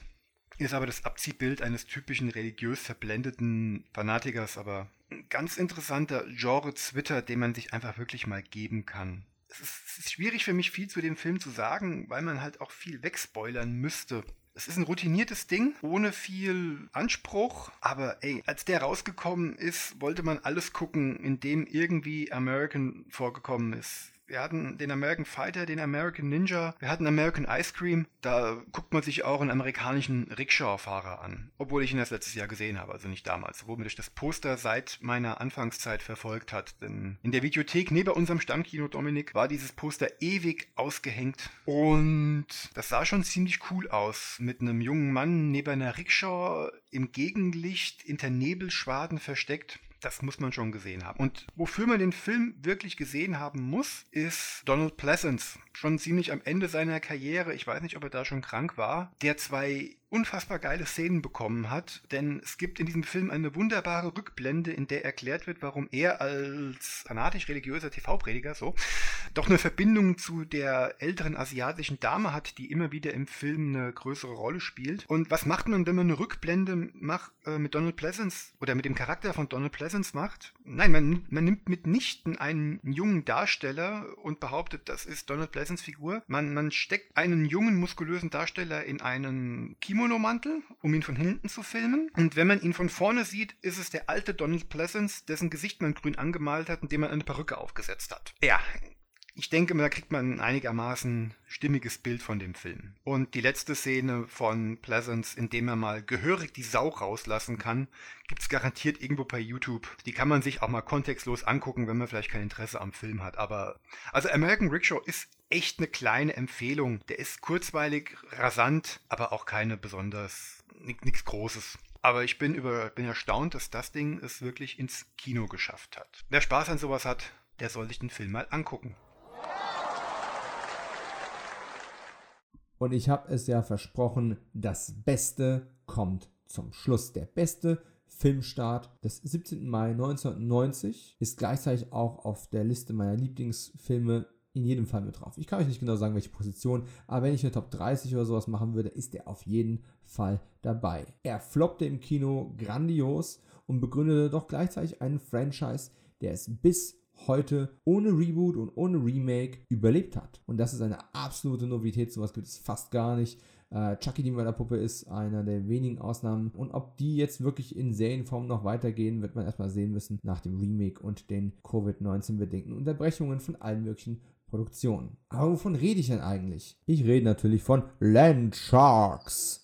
Ist aber das Abziehbild eines typischen religiös verblendeten Fanatikers, aber ein ganz interessanter Genre-Zwitter, den man sich einfach wirklich mal geben kann es ist, schwierig für mich, viel zu dem Film zu sagen, weil man halt auch viel wegspoilern müsste. Es ist ein routiniertes Ding, ohne viel Anspruch. Aber ey, als der rausgekommen ist, wollte man alles gucken, in dem irgendwie American vorgekommen ist wir hatten den American Fighter, den American Ninja, wir hatten American Ice Cream. Da guckt man sich auch einen amerikanischen Rickshaw-Fahrer an. Obwohl ich ihn das letztes Jahr gesehen habe, also nicht damals. Wo mich das Poster seit meiner Anfangszeit verfolgt hat. Denn in der Videothek neben unserem Stammkino, Dominik, war dieses Poster ewig ausgehängt. Und das sah schon ziemlich cool aus. Mit einem jungen Mann neben einer Rickshaw im Gegenlicht hinter Nebelschwaden versteckt. Das muss man schon gesehen haben. Und wofür man den Film wirklich gesehen haben muss, ist Donald Pleasance. Schon ziemlich am Ende seiner Karriere, ich weiß nicht, ob er da schon krank war, der zwei unfassbar geile Szenen bekommen hat, denn es gibt in diesem Film eine wunderbare Rückblende, in der erklärt wird, warum er als fanatisch religiöser TV-Prediger so doch eine Verbindung zu der älteren asiatischen Dame hat, die immer wieder im Film eine größere Rolle spielt. Und was macht man, wenn man eine Rückblende macht, äh, mit Donald Pleasance oder mit dem Charakter von Donald Pleasance macht? Nein, man, man nimmt mitnichten einen jungen Darsteller und behauptet, das ist Donald Pleasance Figur. Man, man steckt einen jungen, muskulösen Darsteller in einen Kimo Kimonomantel, um ihn von hinten zu filmen. Und wenn man ihn von vorne sieht, ist es der alte Donald Pleasance, dessen Gesicht man grün angemalt hat und dem man eine Perücke aufgesetzt hat. Ja, ich denke, da kriegt man ein einigermaßen stimmiges Bild von dem Film. Und die letzte Szene von Pleasance, in dem er mal gehörig die Sau rauslassen kann, gibt es garantiert irgendwo bei YouTube. Die kann man sich auch mal kontextlos angucken, wenn man vielleicht kein Interesse am Film hat. Aber also American Rickshaw ist echt eine kleine Empfehlung. Der ist kurzweilig, rasant, aber auch keine besonders nichts Großes. Aber ich bin über bin erstaunt, dass das Ding es wirklich ins Kino geschafft hat. Wer Spaß an sowas hat, der soll sich den Film mal angucken. Und ich habe es ja versprochen, das Beste kommt zum Schluss. Der beste Filmstart des 17. Mai 1990 ist gleichzeitig auch auf der Liste meiner Lieblingsfilme in jedem Fall mit drauf. Ich kann euch nicht genau sagen, welche Position, aber wenn ich eine Top 30 oder sowas machen würde, ist er auf jeden Fall dabei. Er floppte im Kino grandios und begründete doch gleichzeitig einen Franchise, der es bis heute ohne Reboot und ohne Remake überlebt hat. Und das ist eine absolute Novität, sowas gibt es fast gar nicht. Äh, Chucky die Mörderpuppe ist einer der wenigen Ausnahmen. Und ob die jetzt wirklich in Serienform noch weitergehen, wird man erstmal sehen müssen nach dem Remake und den Covid-19-bedingten Unterbrechungen von allen möglichen Produktionen. Aber wovon rede ich denn eigentlich? Ich rede natürlich von Land Sharks.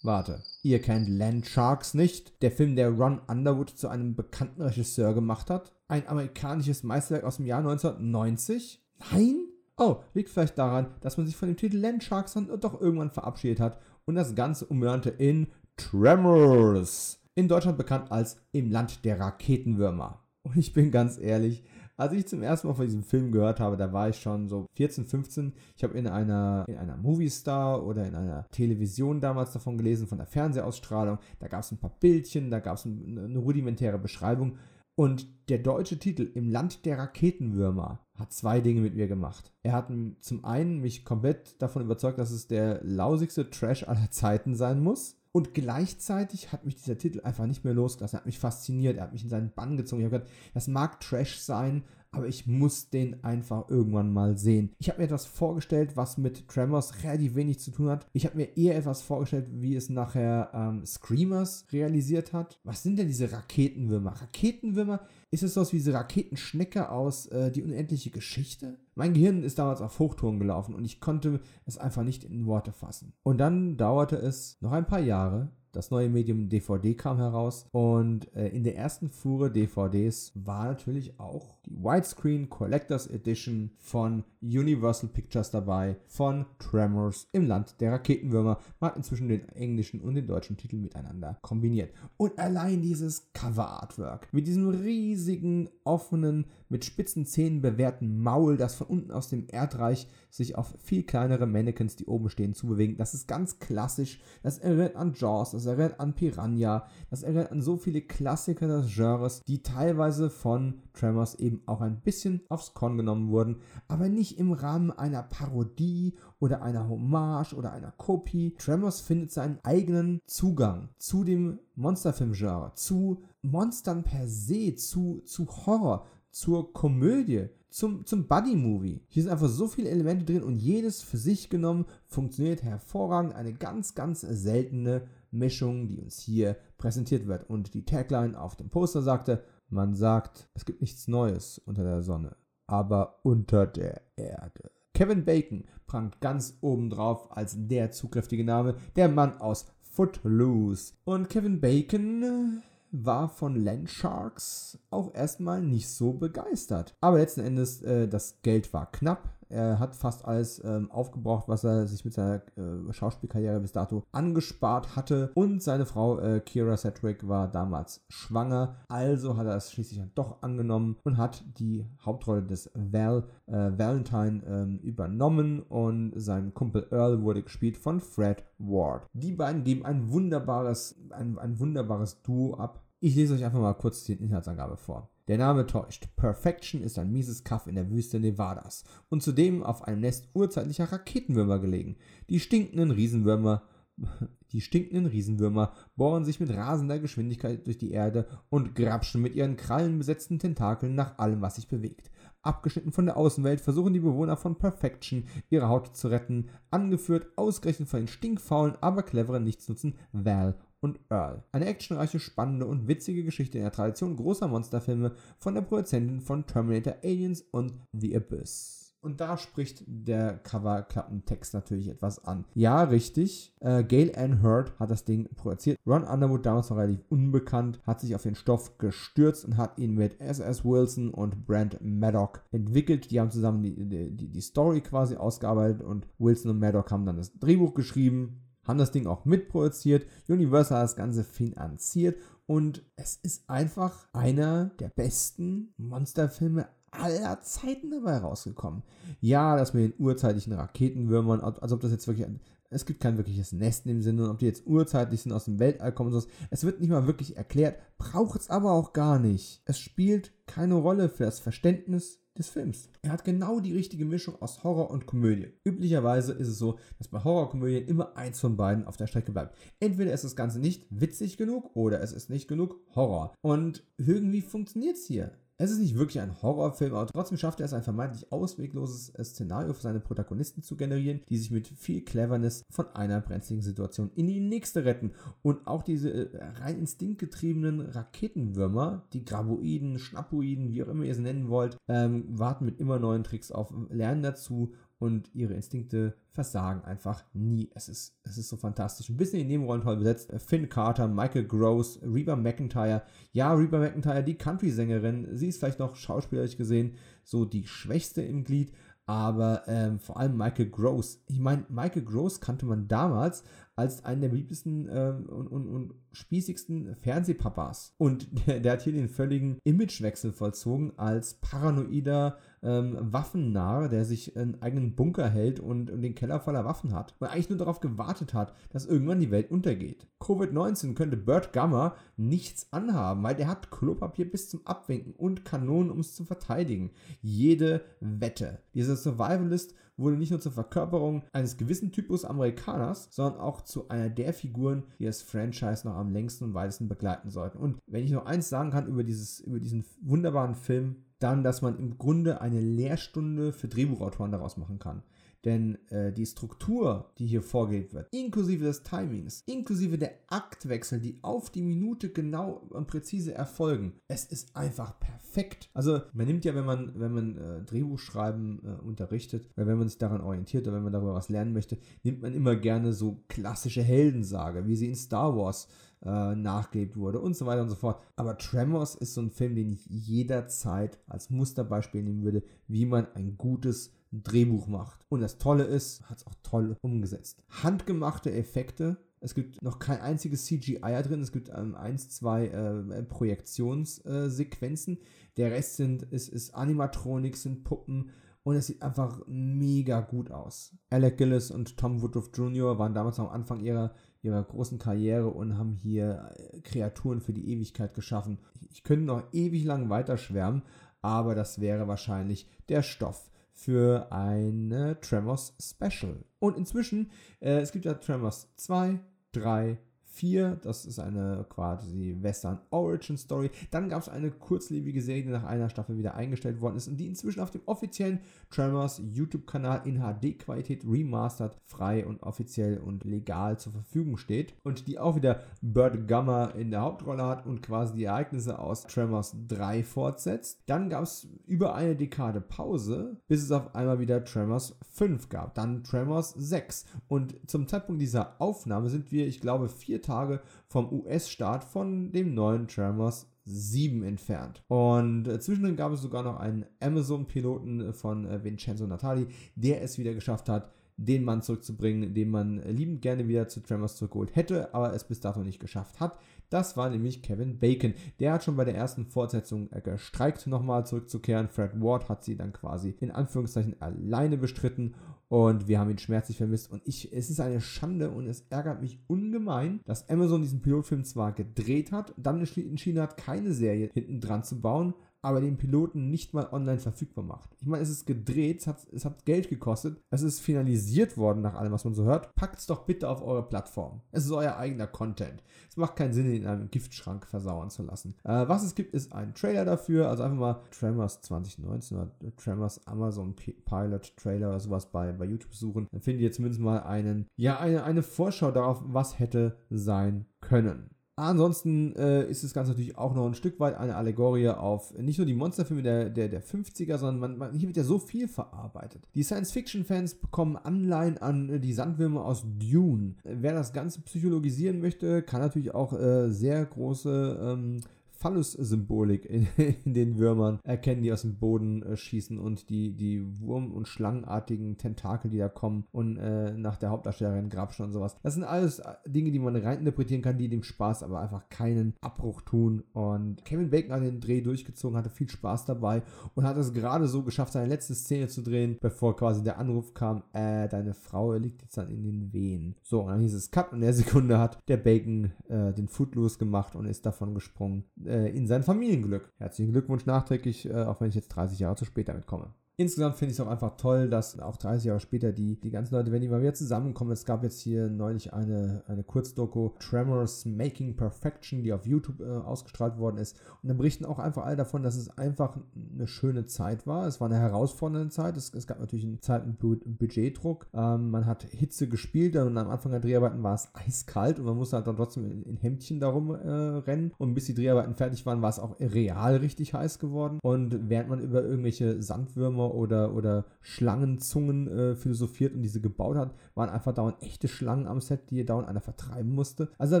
Warte, ihr kennt Land Sharks nicht? Der Film, der Ron Underwood zu einem bekannten Regisseur gemacht hat? Ein amerikanisches Meisterwerk aus dem Jahr 1990? Nein? Oh, liegt vielleicht daran, dass man sich von dem Titel Land Sharks dann doch irgendwann verabschiedet hat und das Ganze umbenannte in Tremors. In Deutschland bekannt als Im Land der Raketenwürmer. Und ich bin ganz ehrlich, als ich zum ersten Mal von diesem Film gehört habe, da war ich schon so 14, 15. Ich habe in einer, in einer Movie Star oder in einer Television damals davon gelesen, von der Fernsehausstrahlung. Da gab es ein paar Bildchen, da gab es eine rudimentäre Beschreibung. Und der deutsche Titel Im Land der Raketenwürmer hat zwei Dinge mit mir gemacht. Er hat zum einen mich komplett davon überzeugt, dass es der lausigste Trash aller Zeiten sein muss. Und gleichzeitig hat mich dieser Titel einfach nicht mehr losgelassen. Er hat mich fasziniert, er hat mich in seinen Bann gezogen. Ich habe gedacht, das mag Trash sein, aber ich muss den einfach irgendwann mal sehen. Ich habe mir etwas vorgestellt, was mit Tremors relativ wenig zu tun hat. Ich habe mir eher etwas vorgestellt, wie es nachher ähm, Screamers realisiert hat. Was sind denn diese Raketenwürmer? Raketenwürmer ist es sowas wie diese Raketenschnecke aus äh, Die unendliche Geschichte? Mein Gehirn ist damals auf Hochtouren gelaufen und ich konnte es einfach nicht in Worte fassen. Und dann dauerte es noch ein paar Jahre, das neue Medium DVD kam heraus und äh, in der ersten Fuhre DVDs war natürlich auch die Widescreen Collectors Edition von Universal Pictures dabei, von Tremors im Land der Raketenwürmer. Man hat inzwischen den englischen und den deutschen Titel miteinander kombiniert. Und allein dieses Cover-Artwork mit diesem riesigen, offenen, mit spitzen Zähnen bewehrten Maul, das von unten aus dem Erdreich sich auf viel kleinere Mannequins, die oben stehen, zubewegen. Das ist ganz klassisch. Das erinnert an Jaws, das erinnert an Piranha, das erinnert an so viele Klassiker des Genres, die teilweise von Tremors eben auch ein bisschen aufs Korn genommen wurden, aber nicht im Rahmen einer Parodie oder einer Hommage oder einer Kopie. Tremors findet seinen eigenen Zugang zu dem Monsterfilm-Genre, zu Monstern per se, zu, zu Horror, zur Komödie, zum, zum Buddy-Movie. Hier sind einfach so viele Elemente drin und jedes für sich genommen funktioniert hervorragend. Eine ganz, ganz seltene Mischung, die uns hier präsentiert wird. Und die Tagline auf dem Poster sagte, man sagt, es gibt nichts Neues unter der Sonne, aber unter der Erde. Kevin Bacon prangt ganz oben drauf als der zukräftige Name, der Mann aus Footloose. Und Kevin Bacon war von Landsharks auch erstmal nicht so begeistert. Aber letzten Endes, äh, das Geld war knapp. Er hat fast alles ähm, aufgebraucht, was er sich mit seiner äh, Schauspielkarriere bis dato angespart hatte. Und seine Frau äh, Kira Sedgwick war damals schwanger. Also hat er es schließlich doch angenommen und hat die Hauptrolle des Val, äh, Valentine ähm, übernommen. Und sein Kumpel Earl wurde gespielt von Fred Ward. Die beiden geben ein wunderbares, ein, ein wunderbares Duo ab. Ich lese euch einfach mal kurz die Inhaltsangabe vor. Der Name täuscht. Perfection ist ein mieses Kaff in der Wüste Nevadas und zudem auf einem Nest urzeitlicher Raketenwürmer gelegen. Die stinkenden Riesenwürmer die stinkenden Riesenwürmer bohren sich mit rasender Geschwindigkeit durch die Erde und grapschen mit ihren krallenbesetzten Tentakeln nach allem, was sich bewegt. Abgeschnitten von der Außenwelt versuchen die Bewohner von Perfection ihre Haut zu retten, angeführt ausgerechnet von den stinkfaulen, aber cleveren Nichtsnutzen Val und Earl. Eine actionreiche, spannende und witzige Geschichte in der Tradition großer Monsterfilme von der Produzentin von Terminator Aliens und The Abyss. Und da spricht der Coverklappentext natürlich etwas an. Ja, richtig. Äh, Gail Ann Hurd hat das Ding produziert. Ron Underwood, damals noch relativ unbekannt, hat sich auf den Stoff gestürzt und hat ihn mit S.S. Wilson und Brent Maddock entwickelt. Die haben zusammen die, die, die Story quasi ausgearbeitet und Wilson und Maddock haben dann das Drehbuch geschrieben haben das Ding auch mitproduziert. Universal hat das Ganze finanziert und es ist einfach einer der besten Monsterfilme aller Zeiten dabei rausgekommen. Ja, das mit den urzeitlichen Raketenwürmern, als ob das jetzt wirklich ein, es gibt kein wirkliches Nest im Sinne, ob die jetzt urzeitlich sind, aus dem Weltall kommen und so. Es wird nicht mal wirklich erklärt, braucht es aber auch gar nicht. Es spielt keine Rolle für das Verständnis des Films. Er hat genau die richtige Mischung aus Horror und Komödie. Üblicherweise ist es so, dass bei Horrorkomödien immer eins von beiden auf der Strecke bleibt. Entweder ist das Ganze nicht witzig genug oder es ist nicht genug Horror. Und irgendwie funktioniert es hier. Es ist nicht wirklich ein Horrorfilm, aber trotzdem schafft er es, ein vermeintlich auswegloses Szenario für seine Protagonisten zu generieren, die sich mit viel Cleverness von einer brenzligen Situation in die nächste retten. Und auch diese äh, rein instinktgetriebenen Raketenwürmer, die Graboiden, Schnappoiden, wie auch immer ihr sie nennen wollt, ähm, warten mit immer neuen Tricks auf, lernen dazu und ihre Instinkte versagen einfach nie. Es ist, es ist so fantastisch. Ein bisschen in Nebenrollen toll besetzt. Finn Carter, Michael Gross, Reba McIntyre. Ja, Reba McIntyre, die Country-Sängerin. Sie ist vielleicht noch schauspielerisch gesehen so die schwächste im Glied. Aber ähm, vor allem Michael Gross. Ich meine, Michael Gross kannte man damals als einen der beliebtesten ähm, und, und, und spießigsten Fernsehpapas. Und der, der, hat hier den völligen Imagewechsel vollzogen als paranoider ähm, Waffennarr, der sich einen eigenen Bunker hält und, und den Keller voller Waffen hat. Und eigentlich nur darauf gewartet hat, dass irgendwann die Welt untergeht. Covid-19 könnte Bert Gamma nichts anhaben, weil der hat Klopapier bis zum Abwinken und Kanonen, um es zu verteidigen. Jede Wette. Dieser Survivalist wurde nicht nur zur Verkörperung eines gewissen Typus Amerikaners, sondern auch zu einer der Figuren, die das Franchise noch am längsten und weitesten begleiten sollten. Und wenn ich noch eins sagen kann über, dieses, über diesen wunderbaren Film, dann, dass man im Grunde eine Lehrstunde für Drehbuchautoren daraus machen kann. Denn äh, die Struktur, die hier vorgelebt wird, inklusive des Timings, inklusive der Aktwechsel, die auf die Minute genau und präzise erfolgen, es ist einfach perfekt. Also man nimmt ja, wenn man, wenn man äh, Drehbuchschreiben äh, unterrichtet, wenn man sich daran orientiert oder wenn man darüber was lernen möchte, nimmt man immer gerne so klassische Heldensage, wie sie in Star Wars äh, nachgelebt wurde und so weiter und so fort. Aber Tremors ist so ein Film, den ich jederzeit als Musterbeispiel nehmen würde, wie man ein gutes Drehbuch macht. Und das Tolle ist, hat es auch toll umgesetzt. Handgemachte Effekte. Es gibt noch kein einziges CGI drin. Es gibt ähm, eins, zwei äh, Projektionssequenzen. Der Rest sind, ist, ist Animatronics, sind Puppen. Und es sieht einfach mega gut aus. Alec Gillis und Tom Woodruff Jr. waren damals am Anfang ihrer, ihrer großen Karriere und haben hier äh, Kreaturen für die Ewigkeit geschaffen. Ich könnte noch ewig lang weiter schwärmen, aber das wäre wahrscheinlich der Stoff für eine Tremors Special. Und inzwischen, äh, es gibt ja Tremors 2, 3, 4. Das ist eine quasi Western Origin Story. Dann gab es eine kurzlebige Serie, die nach einer Staffel wieder eingestellt worden ist und die inzwischen auf dem offiziellen Tremors YouTube-Kanal in HD-Qualität remastered, frei und offiziell und legal zur Verfügung steht. Und die auch wieder Bird Gummer in der Hauptrolle hat und quasi die Ereignisse aus Tremors 3 fortsetzt. Dann gab es über eine Dekade Pause, bis es auf einmal wieder Tremors 5 gab. Dann Tremors 6. Und zum Zeitpunkt dieser Aufnahme sind wir, ich glaube, vier Tage vom US-Start von dem neuen Tremors 7 entfernt. Und äh, zwischendrin gab es sogar noch einen Amazon-Piloten von äh, Vincenzo Natali, der es wieder geschafft hat, den Mann zurückzubringen, den man liebend gerne wieder zu Tremors zurückgeholt hätte, aber es bis dato nicht geschafft hat. Das war nämlich Kevin Bacon. Der hat schon bei der ersten Fortsetzung äh, gestreikt, nochmal zurückzukehren. Fred Ward hat sie dann quasi in Anführungszeichen alleine bestritten und wir haben ihn schmerzlich vermisst. Und ich, es ist eine Schande und es ärgert mich ungemein, dass Amazon diesen Pilotfilm zwar gedreht hat, dann entschieden hat, keine Serie hinten dran zu bauen, aber den Piloten nicht mal online verfügbar macht. Ich meine, es ist gedreht, es hat, es hat Geld gekostet, es ist finalisiert worden nach allem, was man so hört. Packt es doch bitte auf eure Plattform. Es ist euer eigener Content. Es macht keinen Sinn, ihn in einem Giftschrank versauern zu lassen. Äh, was es gibt, ist ein Trailer dafür, also einfach mal Tremors 2019 oder Tremors Amazon Pilot Trailer oder sowas bei, bei YouTube suchen. Dann findet ihr zumindest mal einen, ja, eine, eine Vorschau darauf, was hätte sein können. Ansonsten äh, ist das Ganze natürlich auch noch ein Stück weit eine Allegorie auf nicht nur die Monsterfilme der, der, der 50er, sondern man, man, hier wird ja so viel verarbeitet. Die Science-Fiction-Fans bekommen Anleihen an die Sandwürmer aus Dune. Wer das Ganze psychologisieren möchte, kann natürlich auch äh, sehr große ähm, Phallus-Symbolik in, in, den Würmern erkennen, die aus dem Boden äh, schießen und die, die Wurm- und Schlangenartigen Tentakel, die da kommen und äh, nach der Hauptdarstellerin grapschen und sowas. Das sind alles äh, Dinge, die man reininterpretieren kann, die dem Spaß aber einfach keinen Abbruch tun. Und Kevin Bacon hat den Dreh durchgezogen, hatte viel Spaß dabei und hat es gerade so geschafft, seine letzte Szene zu drehen, bevor quasi der Anruf kam, äh, deine Frau liegt jetzt dann in den Wehen. So, und dann hieß es Cut und in der Sekunde hat der Bacon äh, den Footloose gemacht und ist davon gesprungen. Äh, in sein Familienglück. Herzlichen Glückwunsch nachträglich, äh, auch wenn ich jetzt 30 Jahre zu spät damit komme. Insgesamt finde ich es auch einfach toll, dass auch 30 Jahre später die, die ganzen Leute, wenn die mal wieder zusammenkommen, es gab jetzt hier neulich eine, eine Kurzdoku, Tremors Making Perfection, die auf YouTube äh, ausgestrahlt worden ist. Und dann berichten auch einfach alle davon, dass es einfach eine schöne Zeit war. Es war eine herausfordernde Zeit. Es, es gab natürlich einen Zeit einen Budgetdruck. Ähm, man hat Hitze gespielt und am Anfang der Dreharbeiten war es eiskalt und man musste halt dann trotzdem in, in Hemdchen darum äh, rennen. Und bis die Dreharbeiten fertig waren, war es auch real richtig heiß geworden. Und während man über irgendwelche Sandwürmer oder, oder Schlangenzungen äh, philosophiert und diese gebaut hat, waren einfach dauernd echte Schlangen am Set, die dauernd einer vertreiben musste. Also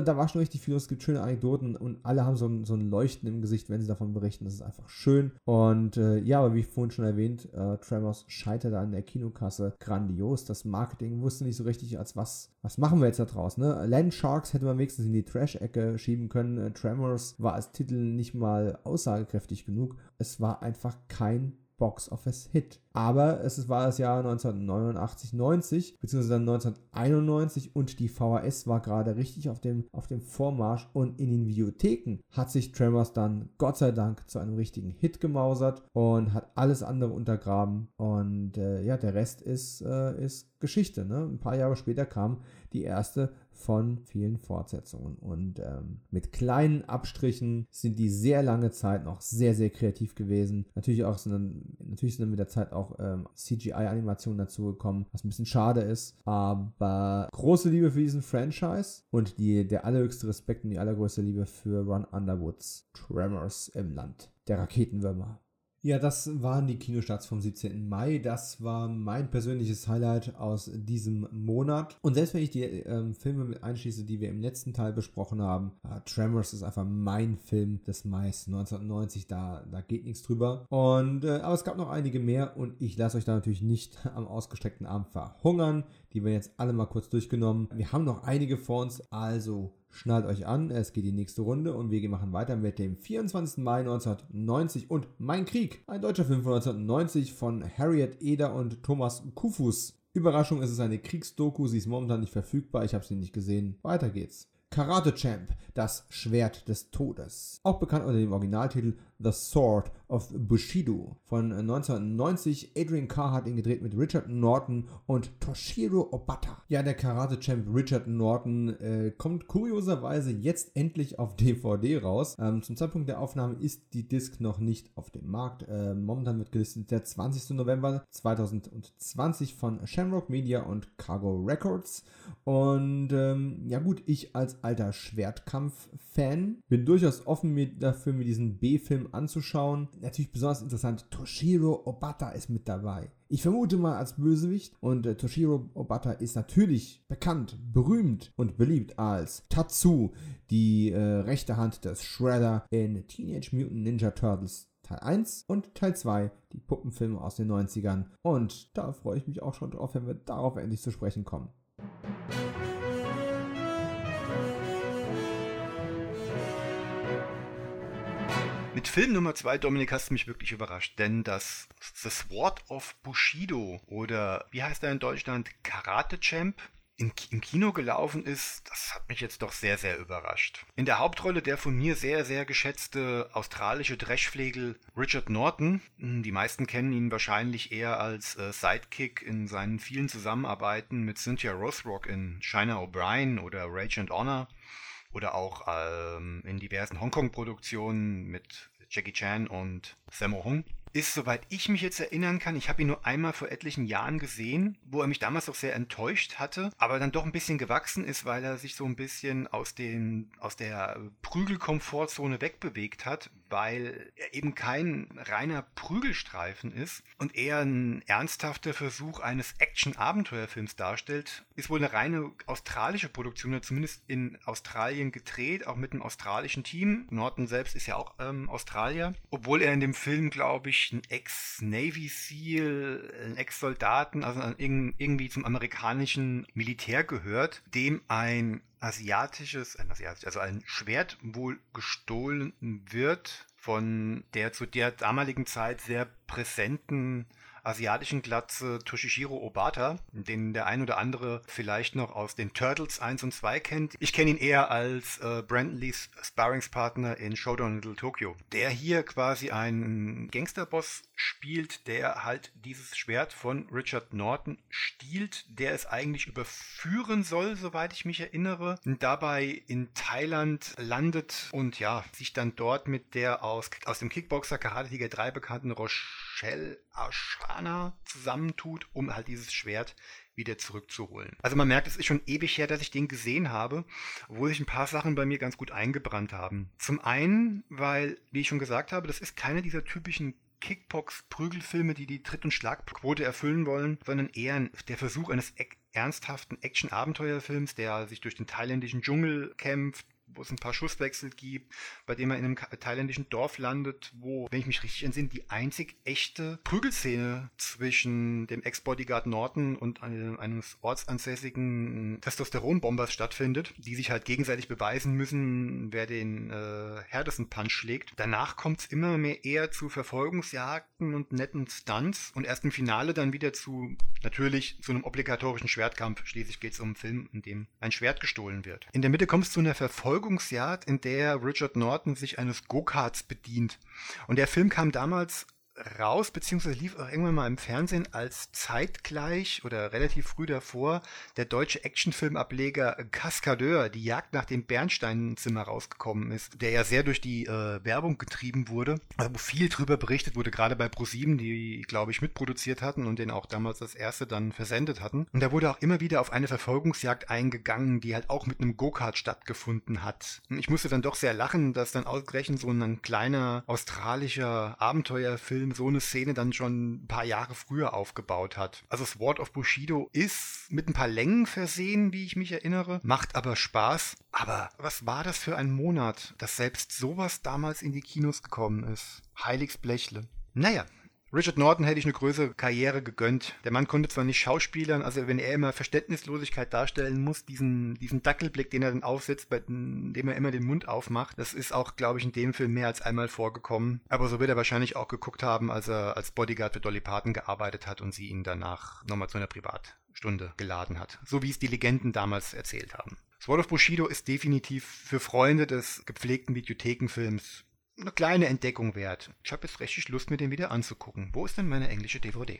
da war schon richtig viel, es gibt schöne Anekdoten und alle haben so ein, so ein Leuchten im Gesicht, wenn sie davon berichten. Das ist einfach schön. Und äh, ja, aber wie vorhin schon erwähnt, äh, Tremors scheiterte an der Kinokasse grandios. Das Marketing wusste nicht so richtig, als was, was machen wir jetzt da draus. Ne? Land Sharks hätte man wenigstens in die Trash-Ecke schieben können. Äh, Tremors war als Titel nicht mal aussagekräftig genug. Es war einfach kein Box Office Hit. Aber es war das Jahr 1989, 90, beziehungsweise dann 1991 und die VHS war gerade richtig auf dem, auf dem Vormarsch und in den Videotheken hat sich Tremors dann Gott sei Dank zu einem richtigen Hit gemausert und hat alles andere untergraben und äh, ja, der Rest ist, äh, ist Geschichte. Ne? Ein paar Jahre später kam die erste von vielen Fortsetzungen. Und ähm, mit kleinen Abstrichen sind die sehr lange Zeit noch sehr, sehr kreativ gewesen. Natürlich auch sind, natürlich sind mit der Zeit auch ähm, CGI-Animationen dazugekommen, was ein bisschen schade ist. Aber große Liebe für diesen Franchise und die, der allerhöchste Respekt und die allergrößte Liebe für Ron Underwoods Tremors im Land der Raketenwürmer. Ja, das waren die Kinostarts vom 17. Mai. Das war mein persönliches Highlight aus diesem Monat. Und selbst wenn ich die ähm, Filme mit einschließe, die wir im letzten Teil besprochen haben, äh, Tremors ist einfach mein Film des Mais 1990. Da, da geht nichts drüber. Und, äh, aber es gab noch einige mehr und ich lasse euch da natürlich nicht am ausgestreckten Arm verhungern. Die werden jetzt alle mal kurz durchgenommen. Wir haben noch einige vor uns, also Schnallt euch an, es geht die nächste Runde und wir machen weiter mit dem 24. Mai 1990 und Mein Krieg, ein deutscher Film von 1990 von Harriet Eder und Thomas Kufus. Überraschung, es ist eine Kriegsdoku, sie ist momentan nicht verfügbar, ich habe sie nicht gesehen. Weiter geht's. Karate Champ, das Schwert des Todes. Auch bekannt unter dem Originaltitel The Sword of Bushido von 1990. Adrian Carr hat ihn gedreht mit Richard Norton und Toshiro Obata. Ja, der Karate-Champ Richard Norton äh, kommt kurioserweise jetzt endlich auf DVD raus. Ähm, zum Zeitpunkt der Aufnahme ist die Disc noch nicht auf dem Markt. Äh, momentan wird gelistet der 20. November 2020 von Shamrock Media und Cargo Records. Und ähm, ja gut, ich als alter Schwertkampf-Fan bin durchaus offen mit, dafür, mir diesen B-Film anzuschauen. Natürlich besonders interessant, Toshiro Obata ist mit dabei. Ich vermute mal als Bösewicht und äh, Toshiro Obata ist natürlich bekannt, berühmt und beliebt als Tatsu, die äh, rechte Hand des Shredder in Teenage Mutant Ninja Turtles Teil 1 und Teil 2, die Puppenfilme aus den 90ern. Und da freue ich mich auch schon drauf, wenn wir darauf endlich zu sprechen kommen. Mit Film Nummer 2, Dominik, hast du mich wirklich überrascht, denn das The Sword of Bushido oder wie heißt er in Deutschland? Karate Champ im Kino gelaufen ist, das hat mich jetzt doch sehr, sehr überrascht. In der Hauptrolle der von mir sehr, sehr geschätzte australische Dreschflegel Richard Norton. Hm, die meisten kennen ihn wahrscheinlich eher als äh, Sidekick in seinen vielen Zusammenarbeiten mit Cynthia Rothrock in China O'Brien oder Rage and Honor oder auch ähm, in diversen Hongkong-Produktionen mit Jackie Chan und Sammo Hung ist, soweit ich mich jetzt erinnern kann, ich habe ihn nur einmal vor etlichen Jahren gesehen, wo er mich damals auch sehr enttäuscht hatte, aber dann doch ein bisschen gewachsen ist, weil er sich so ein bisschen aus, den, aus der Prügelkomfortzone wegbewegt hat, weil er eben kein reiner Prügelstreifen ist und eher ein ernsthafter Versuch eines Action-Abenteuerfilms darstellt. Ist wohl eine reine australische Produktion, zumindest in Australien gedreht, auch mit einem australischen Team. Norton selbst ist ja auch ähm, Australier, obwohl er in dem Film, glaube ich, ein Ex-Navy SEAL, ein Ex-Soldaten, also irgendwie zum amerikanischen Militär gehört, dem ein asiatisches, ein asiatisch, also ein Schwert wohl gestohlen wird von der zu der damaligen Zeit sehr präsenten asiatischen Glatze Toshihiro Obata, den der ein oder andere vielleicht noch aus den Turtles 1 und 2 kennt. Ich kenne ihn eher als äh, Brandon Lees Sparringspartner in Showdown Little Tokyo, der hier quasi einen Gangsterboss spielt, der halt dieses Schwert von Richard Norton stiehlt, der es eigentlich überführen soll, soweit ich mich erinnere, dabei in Thailand landet und ja, sich dann dort mit der aus, aus dem Kickboxer Karate Tiger 3 bekannten Rochelle Ashana zusammentut, um halt dieses Schwert wieder zurückzuholen. Also man merkt, es ist schon ewig her, dass ich den gesehen habe, wo sich ein paar Sachen bei mir ganz gut eingebrannt haben. Zum einen, weil, wie ich schon gesagt habe, das ist keine dieser typischen Kickbox-Prügelfilme, die die Tritt- und Schlagquote erfüllen wollen, sondern eher der Versuch eines ernsthaften Action-Abenteuerfilms, der sich durch den thailändischen Dschungel kämpft, wo es ein paar Schusswechsel gibt, bei dem er in einem thailändischen Dorf landet, wo, wenn ich mich richtig entsinne, die einzig echte Prügelszene zwischen dem Ex-Bodyguard Norton und eines ortsansässigen Testosteronbombers stattfindet, die sich halt gegenseitig beweisen müssen, wer den äh, härtesten Punch schlägt. Danach kommt es immer mehr eher zu Verfolgungsjagden und netten Stunts und erst im Finale dann wieder zu, natürlich, zu einem obligatorischen Schwertkampf. Schließlich geht es um einen Film, in dem ein Schwert gestohlen wird. In der Mitte kommt es zu einer Verfolgung Verfolgungsjagd, in der Richard Norton sich eines Go-Karts bedient. Und der Film kam damals raus, beziehungsweise lief auch irgendwann mal im Fernsehen, als zeitgleich oder relativ früh davor der deutsche Actionfilmableger Cascadeur, die Jagd nach dem Bernsteinzimmer rausgekommen ist, der ja sehr durch die äh, Werbung getrieben wurde, wo viel drüber berichtet wurde, gerade bei ProSieben, die, glaube ich, mitproduziert hatten und den auch damals das erste dann versendet hatten. Und da wurde auch immer wieder auf eine Verfolgungsjagd eingegangen, die halt auch mit einem Go-Kart stattgefunden hat. Und ich musste dann doch sehr lachen, dass dann ausgerechnet so ein kleiner australischer Abenteuerfilm Film so eine Szene dann schon ein paar Jahre früher aufgebaut hat. Also Sword of Bushido ist mit ein paar Längen versehen, wie ich mich erinnere, macht aber Spaß. Aber was war das für ein Monat, dass selbst sowas damals in die Kinos gekommen ist? Heiligs Blechle. Naja, Richard Norton hätte ich eine größere Karriere gegönnt. Der Mann konnte zwar nicht schauspielern, also wenn er immer Verständnislosigkeit darstellen muss, diesen, diesen Dackelblick, den er dann aufsetzt, bei dem er immer den Mund aufmacht, das ist auch, glaube ich, in dem Film mehr als einmal vorgekommen. Aber so wird er wahrscheinlich auch geguckt haben, als er als Bodyguard für Dolly Parton gearbeitet hat und sie ihn danach nochmal zu einer Privatstunde geladen hat. So wie es die Legenden damals erzählt haben. Sword of Bushido ist definitiv für Freunde des gepflegten Videothekenfilms eine kleine Entdeckung wert. Ich habe jetzt richtig Lust, mir den wieder anzugucken. Wo ist denn meine englische DVD?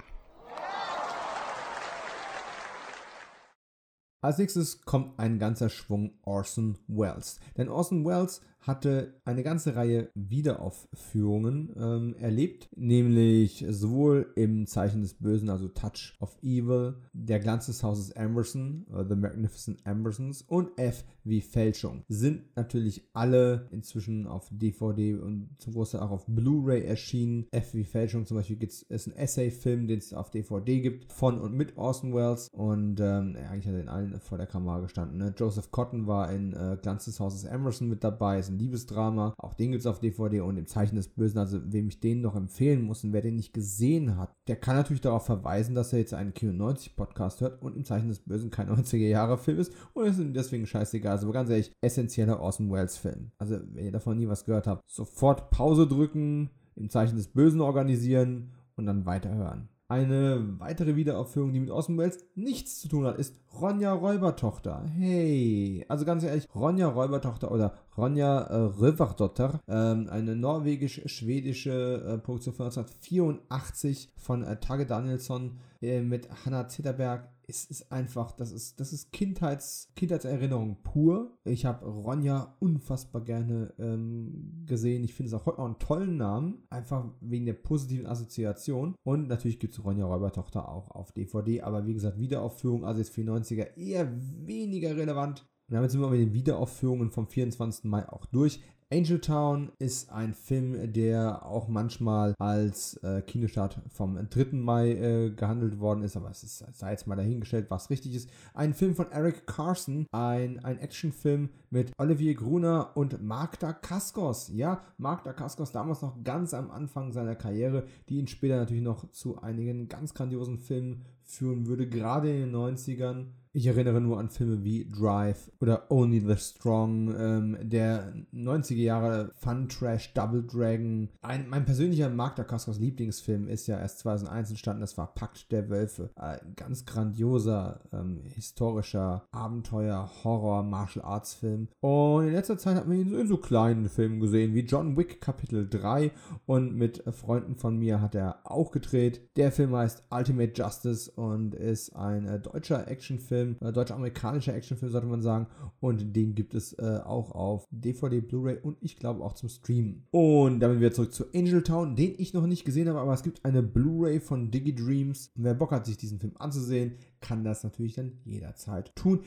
Als nächstes kommt ein ganzer Schwung Orson Welles. Denn Orson Welles hatte eine ganze Reihe Wiederaufführungen ähm, erlebt, nämlich sowohl im Zeichen des Bösen, also Touch of Evil, Der Glanz des Hauses Emerson, uh, The Magnificent Emersons und F wie Fälschung. Sind natürlich alle inzwischen auf DVD und zum Großteil auch auf Blu-ray erschienen. F wie Fälschung zum Beispiel gibt's, ist ein Essay-Film, den es auf DVD gibt, von und mit Orson Welles und ähm, eigentlich hat er in allen vor der Kamera gestanden. Ne? Joseph Cotton war in äh, Glanz des Hauses Emerson mit dabei, ist ein Liebesdrama. Auch den gibt es auf DVD und im Zeichen des Bösen. Also, wem ich den noch empfehlen muss und wer den nicht gesehen hat, der kann natürlich darauf verweisen, dass er jetzt einen Kino 90 Podcast hört und im Zeichen des Bösen kein 90er Jahre Film ist und ist ihm deswegen scheißegal. Also, ganz ehrlich, essentieller Orson Welles Film. Also, wenn ihr davon nie was gehört habt, sofort Pause drücken, im Zeichen des Bösen organisieren und dann weiterhören. Eine weitere Wiederaufführung, die mit Orson Welles nichts zu tun hat, ist Ronja Räubertochter. Hey, also ganz ehrlich, Ronja Räubertochter oder Ronja äh, Röverdotter, ähm, eine norwegisch-schwedische äh, Produktion von 1984 von äh, Tage Danielsson äh, mit Hannah Zitterberg es ist einfach, das ist, das ist Kindheits, Kindheitserinnerung pur. Ich habe Ronja unfassbar gerne ähm, gesehen. Ich finde es auch heute noch einen tollen Namen, einfach wegen der positiven Assoziation. Und natürlich gibt es Ronja Räubertochter auch auf DVD, aber wie gesagt, Wiederaufführung, also jetzt für die 90er eher weniger relevant. Und damit sind wir mit den Wiederaufführungen vom 24. Mai auch durch. Angel Town ist ein Film, der auch manchmal als äh, Kinostart vom 3. Mai äh, gehandelt worden ist, aber es ist, sei jetzt mal dahingestellt, was richtig ist. Ein Film von Eric Carson, ein, ein Actionfilm mit Olivier Gruner und Mark Dacascos. Ja, Mark Dacascos damals noch ganz am Anfang seiner Karriere, die ihn später natürlich noch zu einigen ganz grandiosen Filmen führen würde, gerade in den 90ern. Ich erinnere nur an Filme wie Drive oder Only the Strong, ähm, der 90er Jahre Fun Trash Double Dragon. Ein, mein persönlicher Mark Dacascos Lieblingsfilm ist ja erst 2001 entstanden, das war Pakt der Wölfe. Ein ganz grandioser, ähm, historischer Abenteuer, Horror, Martial Arts Film. Und in letzter Zeit hat man ihn in so kleinen Filmen gesehen, wie John Wick Kapitel 3 und mit Freunden von mir hat er auch gedreht. Der Film heißt Ultimate Justice und ist ein äh, deutscher Actionfilm, äh, deutsch-amerikanischer Actionfilm sollte man sagen. Und den gibt es äh, auch auf DVD, Blu-ray und ich glaube auch zum Streamen. Und damit wieder zurück zu Angel Town, den ich noch nicht gesehen habe, aber es gibt eine Blu-ray von Diggy Dreams. Wer Bock hat, sich diesen Film anzusehen, kann das natürlich dann jederzeit tun.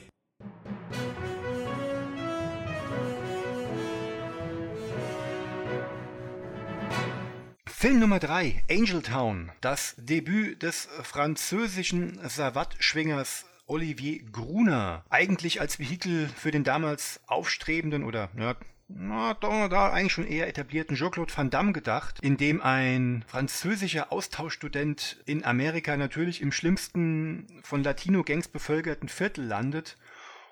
Film Nummer 3, Angel Town, das Debüt des französischen Savat-Schwingers Olivier Gruner. Eigentlich als Vehikel für den damals aufstrebenden oder ja, na, da, da eigentlich schon eher etablierten Jean-Claude Van Damme gedacht, in dem ein französischer Austauschstudent in Amerika natürlich im schlimmsten von Latino-Gangs bevölkerten Viertel landet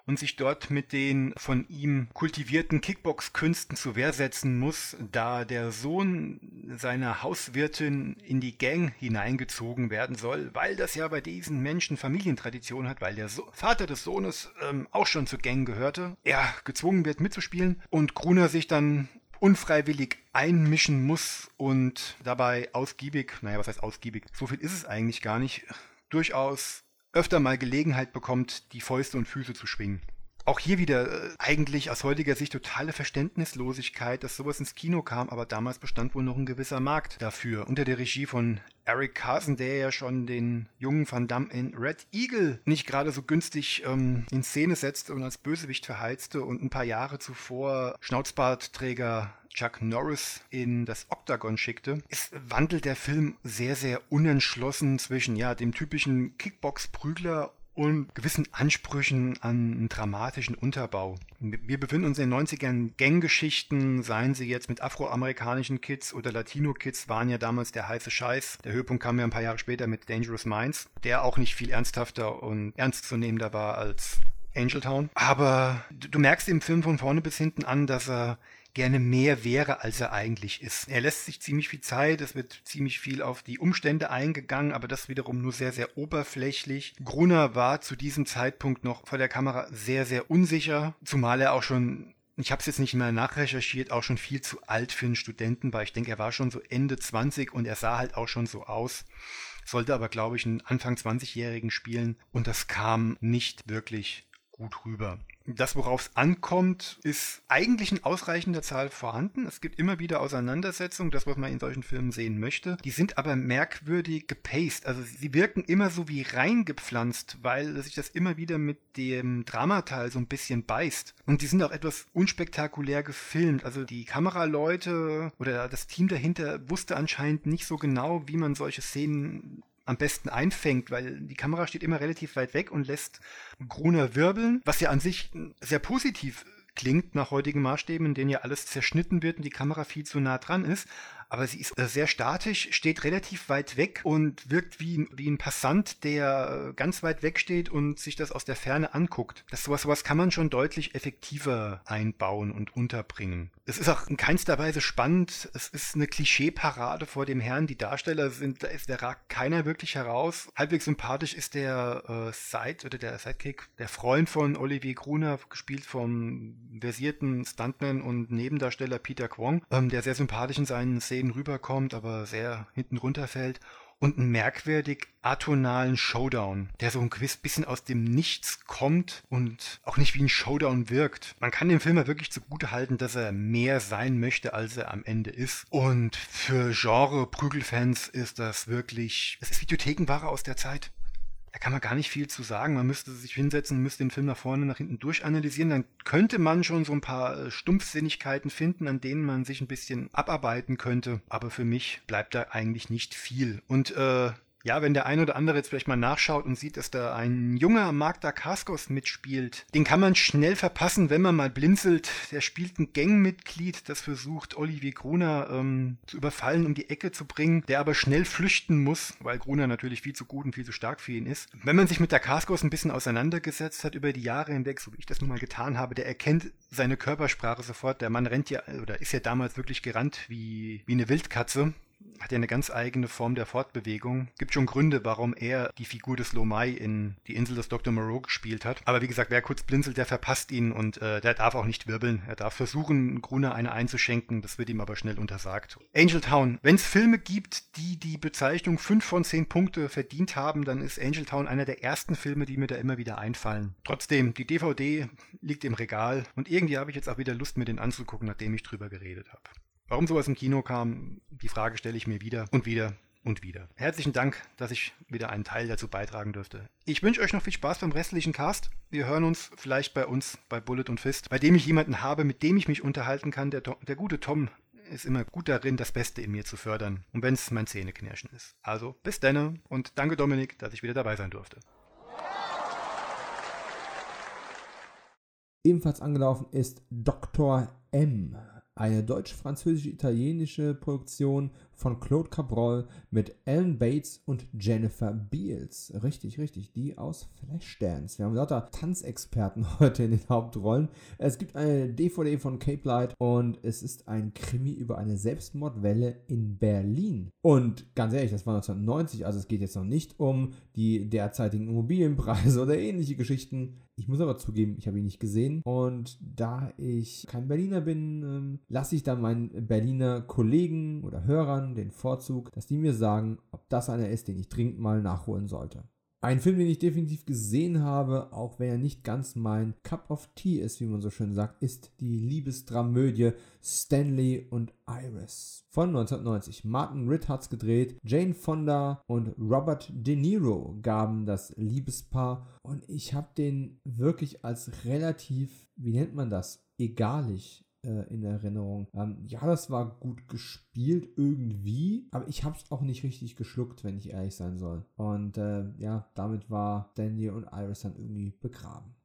und sich dort mit den von ihm kultivierten Kickbox-Künsten zu Wehr setzen muss, da der Sohn seiner Hauswirtin in die Gang hineingezogen werden soll, weil das ja bei diesen Menschen Familientradition hat, weil der so Vater des Sohnes ähm, auch schon zur Gang gehörte, er gezwungen wird mitzuspielen und Gruner sich dann unfreiwillig einmischen muss und dabei ausgiebig, naja, was heißt ausgiebig, so viel ist es eigentlich gar nicht, durchaus öfter mal Gelegenheit bekommt, die Fäuste und Füße zu schwingen. Auch hier wieder äh, eigentlich aus heutiger Sicht totale Verständnislosigkeit, dass sowas ins Kino kam, aber damals bestand wohl noch ein gewisser Markt dafür. Unter der Regie von Eric Carson, der ja schon den jungen Van Damme in Red Eagle nicht gerade so günstig ähm, in Szene setzte und als Bösewicht verheizte und ein paar Jahre zuvor Schnauzbartträger Chuck Norris in das Oktagon schickte, es wandelt der Film sehr, sehr unentschlossen zwischen ja dem typischen Kickbox-Prügler und gewissen Ansprüchen an einen dramatischen Unterbau. Wir befinden uns in den 90ern Ganggeschichten, seien sie jetzt mit afroamerikanischen Kids oder Latino-Kids, waren ja damals der heiße Scheiß. Der Höhepunkt kam ja ein paar Jahre später mit Dangerous Minds, der auch nicht viel ernsthafter und ernstzunehmender war als Angel Town. Aber du merkst im Film von vorne bis hinten an, dass er gerne mehr wäre, als er eigentlich ist. Er lässt sich ziemlich viel Zeit, es wird ziemlich viel auf die Umstände eingegangen, aber das wiederum nur sehr, sehr oberflächlich. Gruner war zu diesem Zeitpunkt noch vor der Kamera sehr, sehr unsicher, zumal er auch schon ich habe es jetzt nicht mehr nachrecherchiert, auch schon viel zu alt für einen Studenten, weil ich denke, er war schon so Ende 20 und er sah halt auch schon so aus. Sollte aber, glaube ich, einen Anfang 20-Jährigen spielen und das kam nicht wirklich gut rüber. Das, worauf es ankommt, ist eigentlich in ausreichender Zahl vorhanden. Es gibt immer wieder Auseinandersetzungen, das, was man in solchen Filmen sehen möchte. Die sind aber merkwürdig gepaced. Also sie wirken immer so wie reingepflanzt, weil sich das immer wieder mit dem Dramateil so ein bisschen beißt. Und die sind auch etwas unspektakulär gefilmt. Also die Kameraleute oder das Team dahinter wusste anscheinend nicht so genau, wie man solche Szenen am besten einfängt, weil die Kamera steht immer relativ weit weg und lässt Gruner wirbeln, was ja an sich sehr positiv klingt nach heutigen Maßstäben, in denen ja alles zerschnitten wird und die Kamera viel zu nah dran ist aber sie ist äh, sehr statisch, steht relativ weit weg und wirkt wie, wie ein Passant, der ganz weit weg steht und sich das aus der Ferne anguckt. Das sowas, sowas kann man schon deutlich effektiver einbauen und unterbringen. Es ist auch in keinster Weise spannend. Es ist eine Klischeeparade vor dem Herrn. Die Darsteller sind, da, ist, da ragt keiner wirklich heraus. Halbwegs sympathisch ist der äh, Side oder der Sidekick, der Freund von Olivier Gruner, gespielt vom versierten Stuntman und Nebendarsteller Peter Kwong, ähm, der sehr sympathisch in seinen Szenen Szenen rüberkommt, aber sehr hinten runterfällt. Und einen merkwürdig atonalen Showdown, der so ein gewiss bisschen aus dem Nichts kommt und auch nicht wie ein Showdown wirkt. Man kann dem Film ja wirklich zugute halten, dass er mehr sein möchte, als er am Ende ist. Und für Genre-Prügelfans ist das wirklich, es ist Videothekenware aus der Zeit da kann man gar nicht viel zu sagen. Man müsste sich hinsetzen, müsste den Film nach vorne, nach hinten durchanalysieren. Dann könnte man schon so ein paar äh, Stumpfsinnigkeiten finden, an denen man sich ein bisschen abarbeiten könnte. Aber für mich bleibt da eigentlich nicht viel. Und äh, ja, wenn der ein oder andere jetzt vielleicht mal nachschaut und sieht, dass da ein junger Magda Kaskos mitspielt, den kann man schnell verpassen, wenn man mal blinzelt. Der spielt ein Gangmitglied, das versucht, Olivier Gruner ähm, zu überfallen, um die Ecke zu bringen, der aber schnell flüchten muss, weil Gruner natürlich viel zu gut und viel zu stark für ihn ist. Wenn man sich mit der Kaskos ein bisschen auseinandergesetzt hat über die Jahre hinweg, so wie ich das nun mal getan habe, der erkennt seine Körpersprache sofort. Der Mann rennt ja, oder ist ja damals wirklich gerannt wie, wie eine Wildkatze hat ja eine ganz eigene Form der Fortbewegung. Gibt schon Gründe, warum er die Figur des Lomai in Die Insel des Dr. Moreau gespielt hat. Aber wie gesagt, wer kurz blinzelt, der verpasst ihn und äh, der darf auch nicht wirbeln. Er darf versuchen, Gruner eine einzuschenken, das wird ihm aber schnell untersagt. Angel Town. Wenn es Filme gibt, die die Bezeichnung 5 von 10 Punkte verdient haben, dann ist Angel Town einer der ersten Filme, die mir da immer wieder einfallen. Trotzdem, die DVD liegt im Regal und irgendwie habe ich jetzt auch wieder Lust, mir den anzugucken, nachdem ich drüber geredet habe. Warum sowas im Kino kam, die Frage stelle ich mir wieder und wieder und wieder. Herzlichen Dank, dass ich wieder einen Teil dazu beitragen durfte. Ich wünsche euch noch viel Spaß beim restlichen Cast. Wir hören uns vielleicht bei uns bei Bullet und Fist, bei dem ich jemanden habe, mit dem ich mich unterhalten kann. Der, der gute Tom ist immer gut darin, das Beste in mir zu fördern. Und wenn es mein Zähneknirschen ist. Also bis dann und danke Dominik, dass ich wieder dabei sein durfte. Ebenfalls angelaufen ist Dr. M eine deutsch-französisch-italienische Produktion von Claude Cabrol mit Ellen Bates und Jennifer Beals. Richtig, richtig, die aus Flashdance. Wir haben lauter Tanzexperten heute in den Hauptrollen. Es gibt eine DVD von Cape Light und es ist ein Krimi über eine Selbstmordwelle in Berlin. Und ganz ehrlich, das war 1990, also es geht jetzt noch nicht um die derzeitigen Immobilienpreise oder ähnliche Geschichten. Ich muss aber zugeben, ich habe ihn nicht gesehen. Und da ich kein Berliner bin, ähm, lasse ich dann meinen Berliner Kollegen oder Hörern den Vorzug, dass die mir sagen, ob das einer ist, den ich dringend mal nachholen sollte. Ein Film, den ich definitiv gesehen habe, auch wenn er nicht ganz mein Cup of Tea ist, wie man so schön sagt, ist die Liebesdramödie Stanley und Iris von 1990. Martin Ritt hat's gedreht, Jane Fonda und Robert De Niro gaben das Liebespaar und ich habe den wirklich als relativ, wie nennt man das, egalig äh, in Erinnerung. Ähm, ja, das war gut gespielt irgendwie, aber ich habe es auch nicht richtig geschluckt, wenn ich ehrlich sein soll. Und äh, ja, damit war Daniel und Iris dann irgendwie begraben.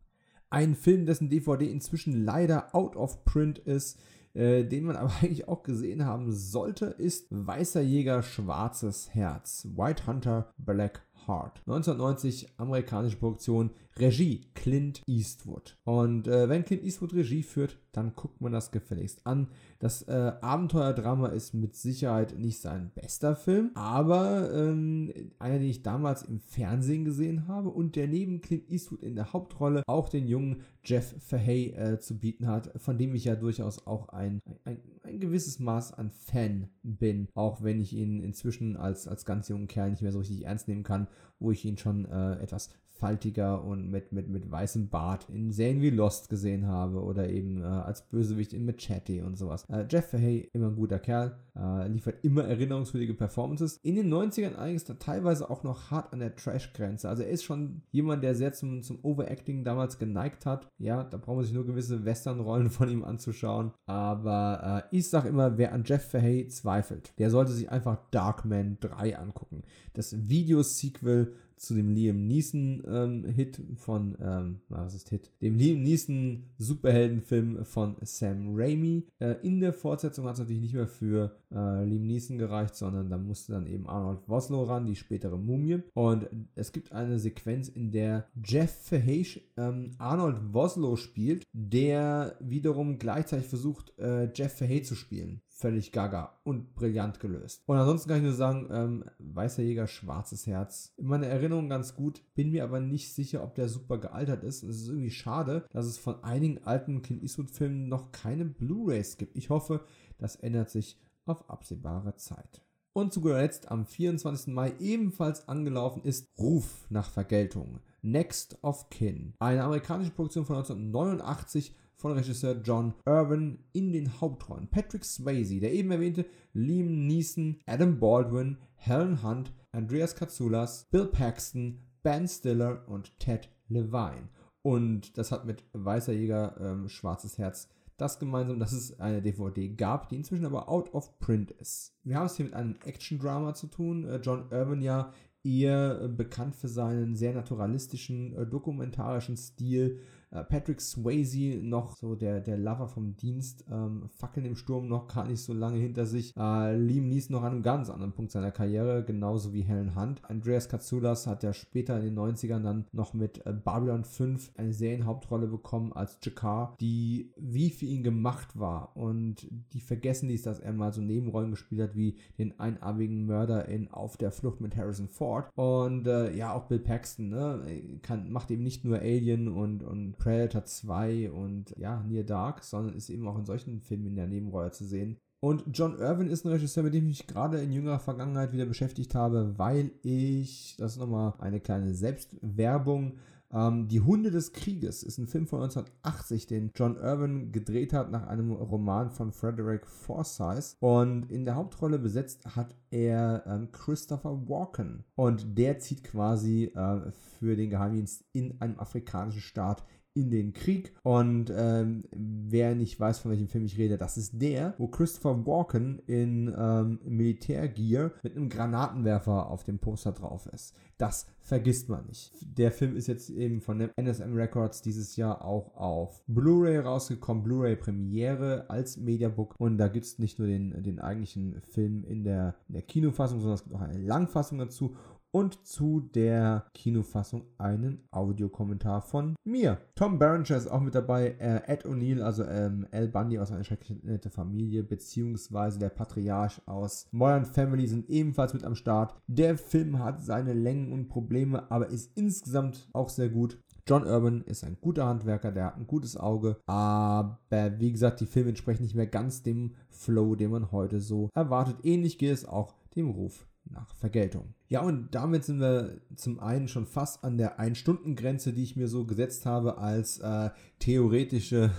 Ein Film, dessen DVD inzwischen leider out of print ist, äh, den man aber eigentlich auch gesehen haben sollte, ist Weißer Jäger, Schwarzes Herz. White Hunter, Black Heart. 1990 amerikanische Produktion, Regie Clint Eastwood. Und äh, wenn Clint Eastwood Regie führt, dann guckt man das gefälligst an. Das äh, Abenteuerdrama ist mit Sicherheit nicht sein bester Film, aber ähm, einer, den ich damals im Fernsehen gesehen habe und der neben Clint Eastwood in der Hauptrolle auch den jungen Jeff Fahey äh, zu bieten hat, von dem ich ja durchaus auch ein, ein, ein gewisses Maß an Fan bin, auch wenn ich ihn inzwischen als, als ganz jungen Kerl nicht mehr so richtig ernst nehmen kann, wo ich ihn schon äh, etwas faltiger und mit, mit, mit weißem Bart in Serien wie Lost gesehen habe oder eben äh, als Bösewicht in Machete und sowas. Äh, Jeff Fahey, immer ein guter Kerl, äh, liefert immer erinnerungswürdige Performances. In den 90ern eigentlich teilweise auch noch hart an der Trash-Grenze. Also er ist schon jemand, der sehr zum, zum Overacting damals geneigt hat. Ja, da braucht man sich nur gewisse Western-Rollen von ihm anzuschauen. Aber äh, ich sag immer, wer an Jeff Fahey zweifelt, der sollte sich einfach Darkman 3 angucken. Das Videosequel zu dem Liam Neeson ähm, von, ähm, was ist Hit? Dem Liam Neeson Superheldenfilm von Sam Raimi. Äh, in der Fortsetzung hat es natürlich nicht mehr für äh, Liam Neeson gereicht, sondern da musste dann eben Arnold Voslo ran, die spätere Mumie. Und es gibt eine Sequenz, in der Jeff Fahey ähm, Arnold Voslo spielt, der wiederum gleichzeitig versucht, äh, Jeff Fahey zu spielen völlig gaga und brillant gelöst. Und ansonsten kann ich nur sagen, ähm, Weißer Jäger, Schwarzes Herz. In meiner Erinnerung ganz gut, bin mir aber nicht sicher, ob der super gealtert ist. Es ist irgendwie schade, dass es von einigen alten Clint Eastwood-Filmen noch keine Blu-Rays gibt. Ich hoffe, das ändert sich auf absehbare Zeit. Und zu guter Letzt am 24. Mai ebenfalls angelaufen ist Ruf nach Vergeltung. Next of Kin. Eine amerikanische Produktion von 1989 von Regisseur John Irwin in den Hauptrollen. Patrick Swayze, der eben erwähnte Liam Neeson, Adam Baldwin, Helen Hunt, Andreas Katsoulas, Bill Paxton, Ben Stiller und Ted Levine. Und das hat mit Weißer Jäger ähm, Schwarzes Herz das gemeinsam, dass es eine DVD gab, die inzwischen aber out of print ist. Wir haben es hier mit einem Action-Drama zu tun. Äh, John Irwin ja eher bekannt für seinen sehr naturalistischen, äh, dokumentarischen Stil, äh, Patrick Swayze, noch so der, der Lover vom Dienst, ähm, Fackeln im Sturm noch gar nicht so lange hinter sich. Äh, Liam Neeson noch an einem ganz anderen Punkt seiner Karriere, genauso wie Helen Hunt. Andreas Katsoulas hat ja später in den 90ern dann noch mit äh, Babylon 5 eine Serienhauptrolle bekommen als Jakar, die wie für ihn gemacht war. Und die vergessen dies, dass er mal so Nebenrollen gespielt hat, wie den einarmigen Mörder in Auf der Flucht mit Harrison Ford. Und äh, ja, auch Bill Paxton, ne, kann, macht eben nicht nur Alien und, und Predator 2 und ja, Near Dark, sondern ist eben auch in solchen Filmen in der Nebenrolle zu sehen. Und John Irwin ist ein Regisseur, mit dem ich mich gerade in jüngerer Vergangenheit wieder beschäftigt habe, weil ich, das ist nochmal eine kleine Selbstwerbung, ähm, Die Hunde des Krieges ist ein Film von 1980, den John Irwin gedreht hat nach einem Roman von Frederick Forsyth. Und in der Hauptrolle besetzt hat er ähm, Christopher Walken. Und der zieht quasi äh, für den Geheimdienst in einem afrikanischen Staat in den Krieg. Und ähm, wer nicht weiß, von welchem Film ich rede, das ist der, wo Christopher Walken in ähm, Militärgear mit einem Granatenwerfer auf dem Poster drauf ist. Das vergisst man nicht. Der Film ist jetzt eben von dem NSM Records dieses Jahr auch auf Blu-ray rausgekommen, Blu-ray Premiere als Mediabook. Und da gibt es nicht nur den, den eigentlichen Film in der, in der Kinofassung, sondern es gibt auch eine Langfassung dazu und zu der Kinofassung einen Audiokommentar von mir. Tom Berenger ist auch mit dabei, äh, Ed O'Neill, also ähm, Al Bundy aus einer schrecklich nette Familie, beziehungsweise der Patriarch aus Modern Family sind ebenfalls mit am Start. Der Film hat seine Längen und Probleme, aber ist insgesamt auch sehr gut. John Urban ist ein guter Handwerker, der hat ein gutes Auge, aber wie gesagt, die Filme entsprechen nicht mehr ganz dem Flow, den man heute so erwartet. Ähnlich geht es auch dem Ruf nach Vergeltung. Ja, und damit sind wir zum einen schon fast an der Ein-Stunden-Grenze, die ich mir so gesetzt habe als äh, theoretische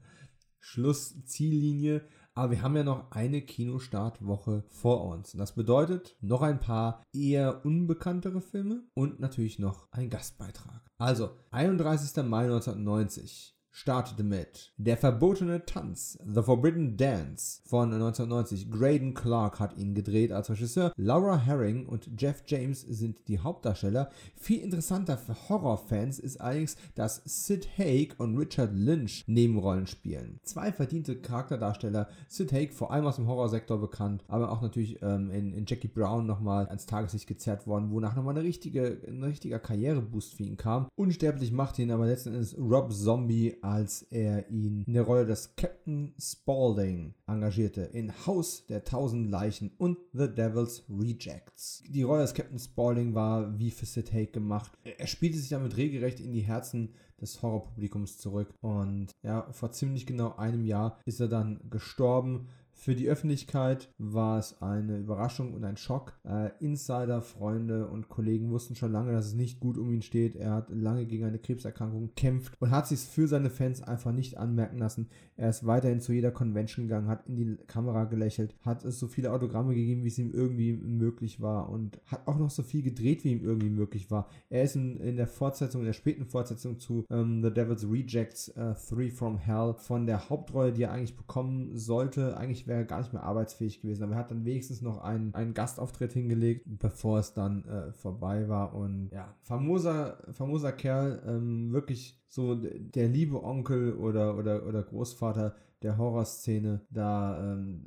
Schlussziellinie. Aber wir haben ja noch eine Kinostartwoche vor uns. Und das bedeutet noch ein paar eher unbekanntere Filme und natürlich noch ein Gastbeitrag. Also, 31. Mai 1990. startete mit Der verbotene Tanz, The Forbidden Dance von 1990. Graydon Clark hat ihn gedreht als Regisseur. Laura Herring und Jeff James sind die Hauptdarsteller. Viel interessanter für Horrorfans ist allerdings, dass Sid Haig und Richard Lynch Nebenrollen spielen. Zwei verdiente Charakterdarsteller. Sid Haig vor allem aus dem Horrorsektor bekannt, aber auch natürlich ähm, in, in, Jackie Brown nochmal ans Tageslicht gezerrt worden, wonach nochmal eine richtige, ein richtiger Karriereboost für ihn kam. Unsterblich macht ihn aber letzten Endes Rob Zombie als er ihn in der Rolle des Captain Spaulding engagierte in Haus der Tausend Leichen und The Devil's Rejects. Die Rolle des Captain Spaulding war wie für Sid Haig gemacht. Er spielte sich damit regelrecht in die Herzen des Horrorpublikums zurück und ja, vor ziemlich genau einem Jahr ist er dann gestorben für die Öffentlichkeit war es eine Überraschung und ein Schock. Äh, Insider, Freunde und Kollegen wussten schon lange, dass es nicht gut um ihn steht. Er hat lange gegen eine Krebserkrankung gekämpft und hat sich für seine Fans einfach nicht anmerken lassen. Er ist weiterhin zu jeder Convention gegangen, hat in die Kamera gelächelt, hat es so viele Autogramme gegeben, wie es ihm irgendwie möglich war und hat auch noch so viel gedreht, wie ihm irgendwie möglich war. Er ist in, in der Fortsetzung, in der späten Fortsetzung zu ähm, The Devil's Rejects uh, Three from Hell von der Hauptrolle, die er eigentlich bekommen sollte, eigentlich wäre gar nicht mehr arbeitsfähig gewesen. Aber er hat dann wenigstens noch einen, einen Gastauftritt hingelegt, bevor es dann äh, vorbei war. Und ja, famoser, famoser Kerl, ähm, wirklich so der liebe Onkel oder, oder, oder Großvater der Horrorszene. Da ähm,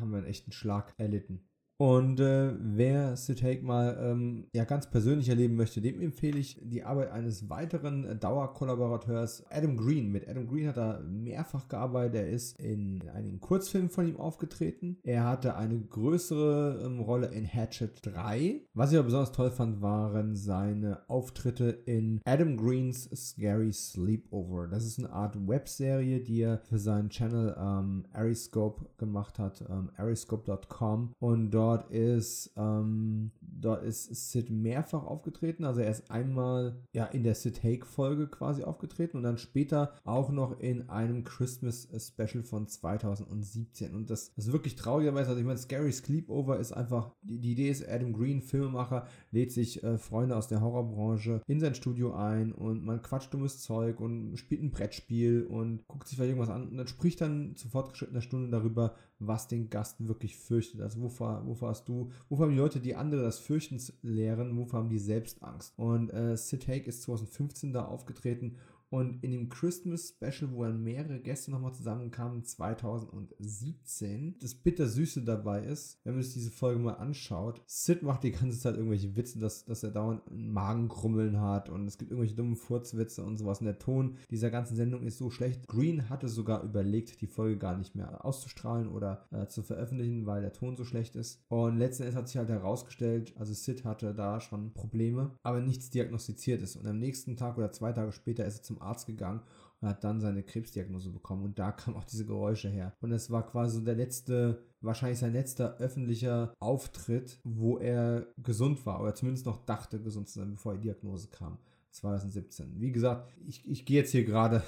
haben wir einen echten Schlag erlitten. Und äh, wer Sid Haig mal ähm, ja, ganz persönlich erleben möchte, dem empfehle ich die Arbeit eines weiteren äh, Dauerkollaborateurs, Adam Green. Mit Adam Green hat er mehrfach gearbeitet. Er ist in einigen Kurzfilmen von ihm aufgetreten. Er hatte eine größere ähm, Rolle in Hatchet 3. Was ich aber besonders toll fand, waren seine Auftritte in Adam Greens Scary Sleepover. Das ist eine Art Webserie, die er für seinen Channel ähm, Ariscope gemacht hat, ähm, ariscope.com. Und dort Dort ist, ähm, dort ist Sid mehrfach aufgetreten. Also er ist einmal ja in der Sid Haig Folge quasi aufgetreten und dann später auch noch in einem Christmas Special von 2017. Und das, das ist wirklich traurigerweise, also ich meine, Scary Sleepover ist einfach, die, die Idee ist, Adam Green, Filmemacher, lädt sich äh, Freunde aus der Horrorbranche in sein Studio ein und man quatscht dummes Zeug und spielt ein Brettspiel und guckt sich vielleicht irgendwas an und dann spricht dann zu fortgeschrittener Stunde darüber, was den Gast wirklich fürchtet. Also wovor, wovor hast du, wovor haben die Leute, die andere das Fürchten lehren, wovor haben die selbst Angst? Und äh, Sid Haig ist 2015 da aufgetreten und in dem Christmas Special, wo dann mehrere Gäste nochmal zusammenkamen, 2017, das Bittersüße dabei ist, wenn man sich diese Folge mal anschaut, Sid macht die ganze Zeit irgendwelche Witze, dass, dass er dauernd einen Magenkrummeln hat und es gibt irgendwelche dummen Furzwitze und sowas. Und der Ton dieser ganzen Sendung ist so schlecht. Green hatte sogar überlegt, die Folge gar nicht mehr auszustrahlen oder äh, zu veröffentlichen, weil der Ton so schlecht ist. Und letzten Endes hat sich halt herausgestellt, also Sid hatte da schon Probleme, aber nichts diagnostiziert ist. Und am nächsten Tag oder zwei Tage später ist er zum Arzt gegangen und hat dann seine Krebsdiagnose bekommen. Und da kamen auch diese Geräusche her. Und es war quasi so der letzte, wahrscheinlich sein letzter öffentlicher Auftritt, wo er gesund war oder zumindest noch dachte, gesund zu sein, bevor die Diagnose kam. 2017. Wie gesagt, ich, ich gehe jetzt hier gerade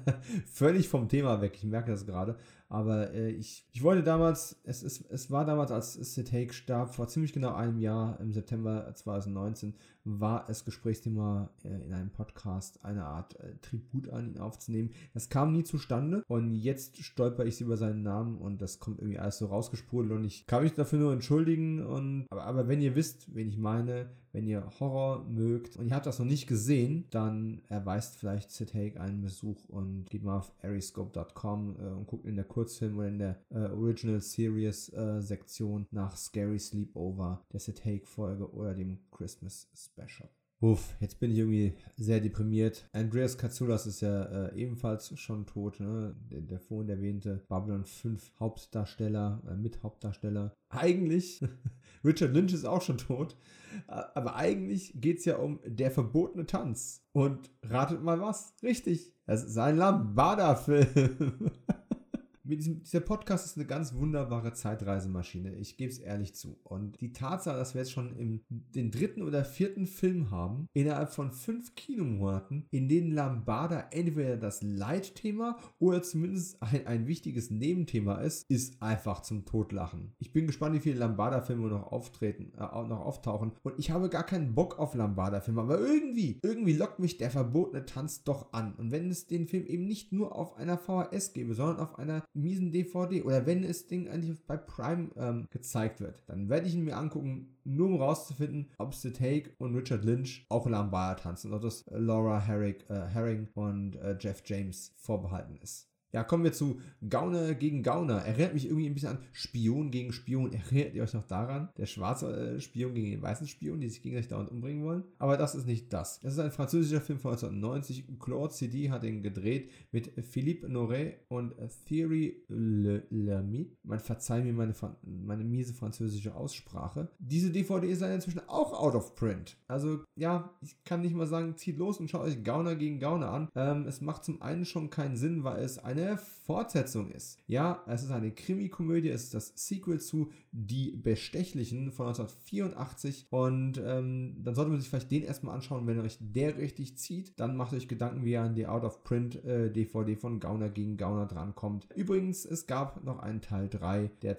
völlig vom Thema weg. Ich merke das gerade. Aber äh, ich, ich wollte damals, es, es, es war damals, als Sid Haig starb, vor ziemlich genau einem Jahr, im September 2019, war es Gesprächsthema äh, in einem Podcast, eine Art äh, Tribut an ihn aufzunehmen. Das kam nie zustande und jetzt stolper ich über seinen Namen und das kommt irgendwie alles so rausgesprudelt und ich kann mich dafür nur entschuldigen. Und, aber, aber wenn ihr wisst, wen ich meine, wenn ihr Horror mögt und ihr habt das noch nicht gesehen, dann erweist vielleicht Sid Haig einen Besuch und geht mal auf ariscope.com äh, und guckt in der Kurve Kurzfilm oder in der äh, Original Series äh, Sektion nach Scary Sleepover, der Haig Folge oder dem Christmas Special. Uff, jetzt bin ich irgendwie sehr deprimiert. Andreas Katsoulas ist ja äh, ebenfalls schon tot, ne? Der, der vorhin erwähnte Babylon 5 Hauptdarsteller, äh, Mithauptdarsteller. Eigentlich, Richard Lynch ist auch schon tot, aber eigentlich geht es ja um der verbotene Tanz. Und ratet mal was? Richtig, das ist ein Lambada-Film. diesem, dieser Podcast ist eine ganz wunderbare Zeitreisemaschine. Ich gebe es ehrlich zu. Und die Tatsache, dass wir jetzt schon im, den dritten oder vierten Film haben, innerhalb von fünf Kinomonaten, in denen Lambada entweder das Leitthema oder zumindest ein, ein wichtiges Nebenthema ist, ist einfach zum Totlachen. Ich bin gespannt, wie viele Lambada-Filme noch auftreten, äh, noch auftauchen. Und ich habe gar keinen Bock auf Lambada-Filme, aber irgendwie, irgendwie lockt mich der verbotene Tanz doch an. Und wenn es den Film eben nicht nur auf einer VHS gäbe, sondern auf einer miesen DVD oder wenn es Ding eigentlich bei Prime ähm, gezeigt wird, dann werde ich ihn mir angucken, nur um rauszufinden, ob The Take und Richard Lynch auch Lambada tanzen oder dass Laura Herrick, äh, Herring und äh, Jeff James vorbehalten ist. Ja, kommen wir zu Gauner gegen Gauner. Erinnert mich irgendwie ein bisschen an Spion gegen Spion. Erinnert ihr euch noch daran? Der schwarze äh, Spion gegen den weißen Spion, die sich gegenseitig dauernd umbringen wollen. Aber das ist nicht das. Das ist ein französischer Film von 1990. Claude CD hat ihn gedreht mit Philippe Noret und Thierry Lhermitte. Man verzeiht mir meine, meine miese französische Aussprache. Diese DVD ist dann inzwischen auch out of print. Also, ja, ich kann nicht mal sagen, zieht los und schaut euch Gauner gegen Gauner an. Ähm, es macht zum einen schon keinen Sinn, weil es eine eine Fortsetzung ist. Ja, es ist eine Krimi-Komödie, es ist das Sequel zu Die Bestechlichen von 1984 und ähm, dann sollte man sich vielleicht den erstmal anschauen, wenn euch der richtig zieht, dann macht euch Gedanken, wie ihr an die Out-of-Print-DVD äh, von Gauner gegen Gauner drankommt. Übrigens, es gab noch einen Teil 3, der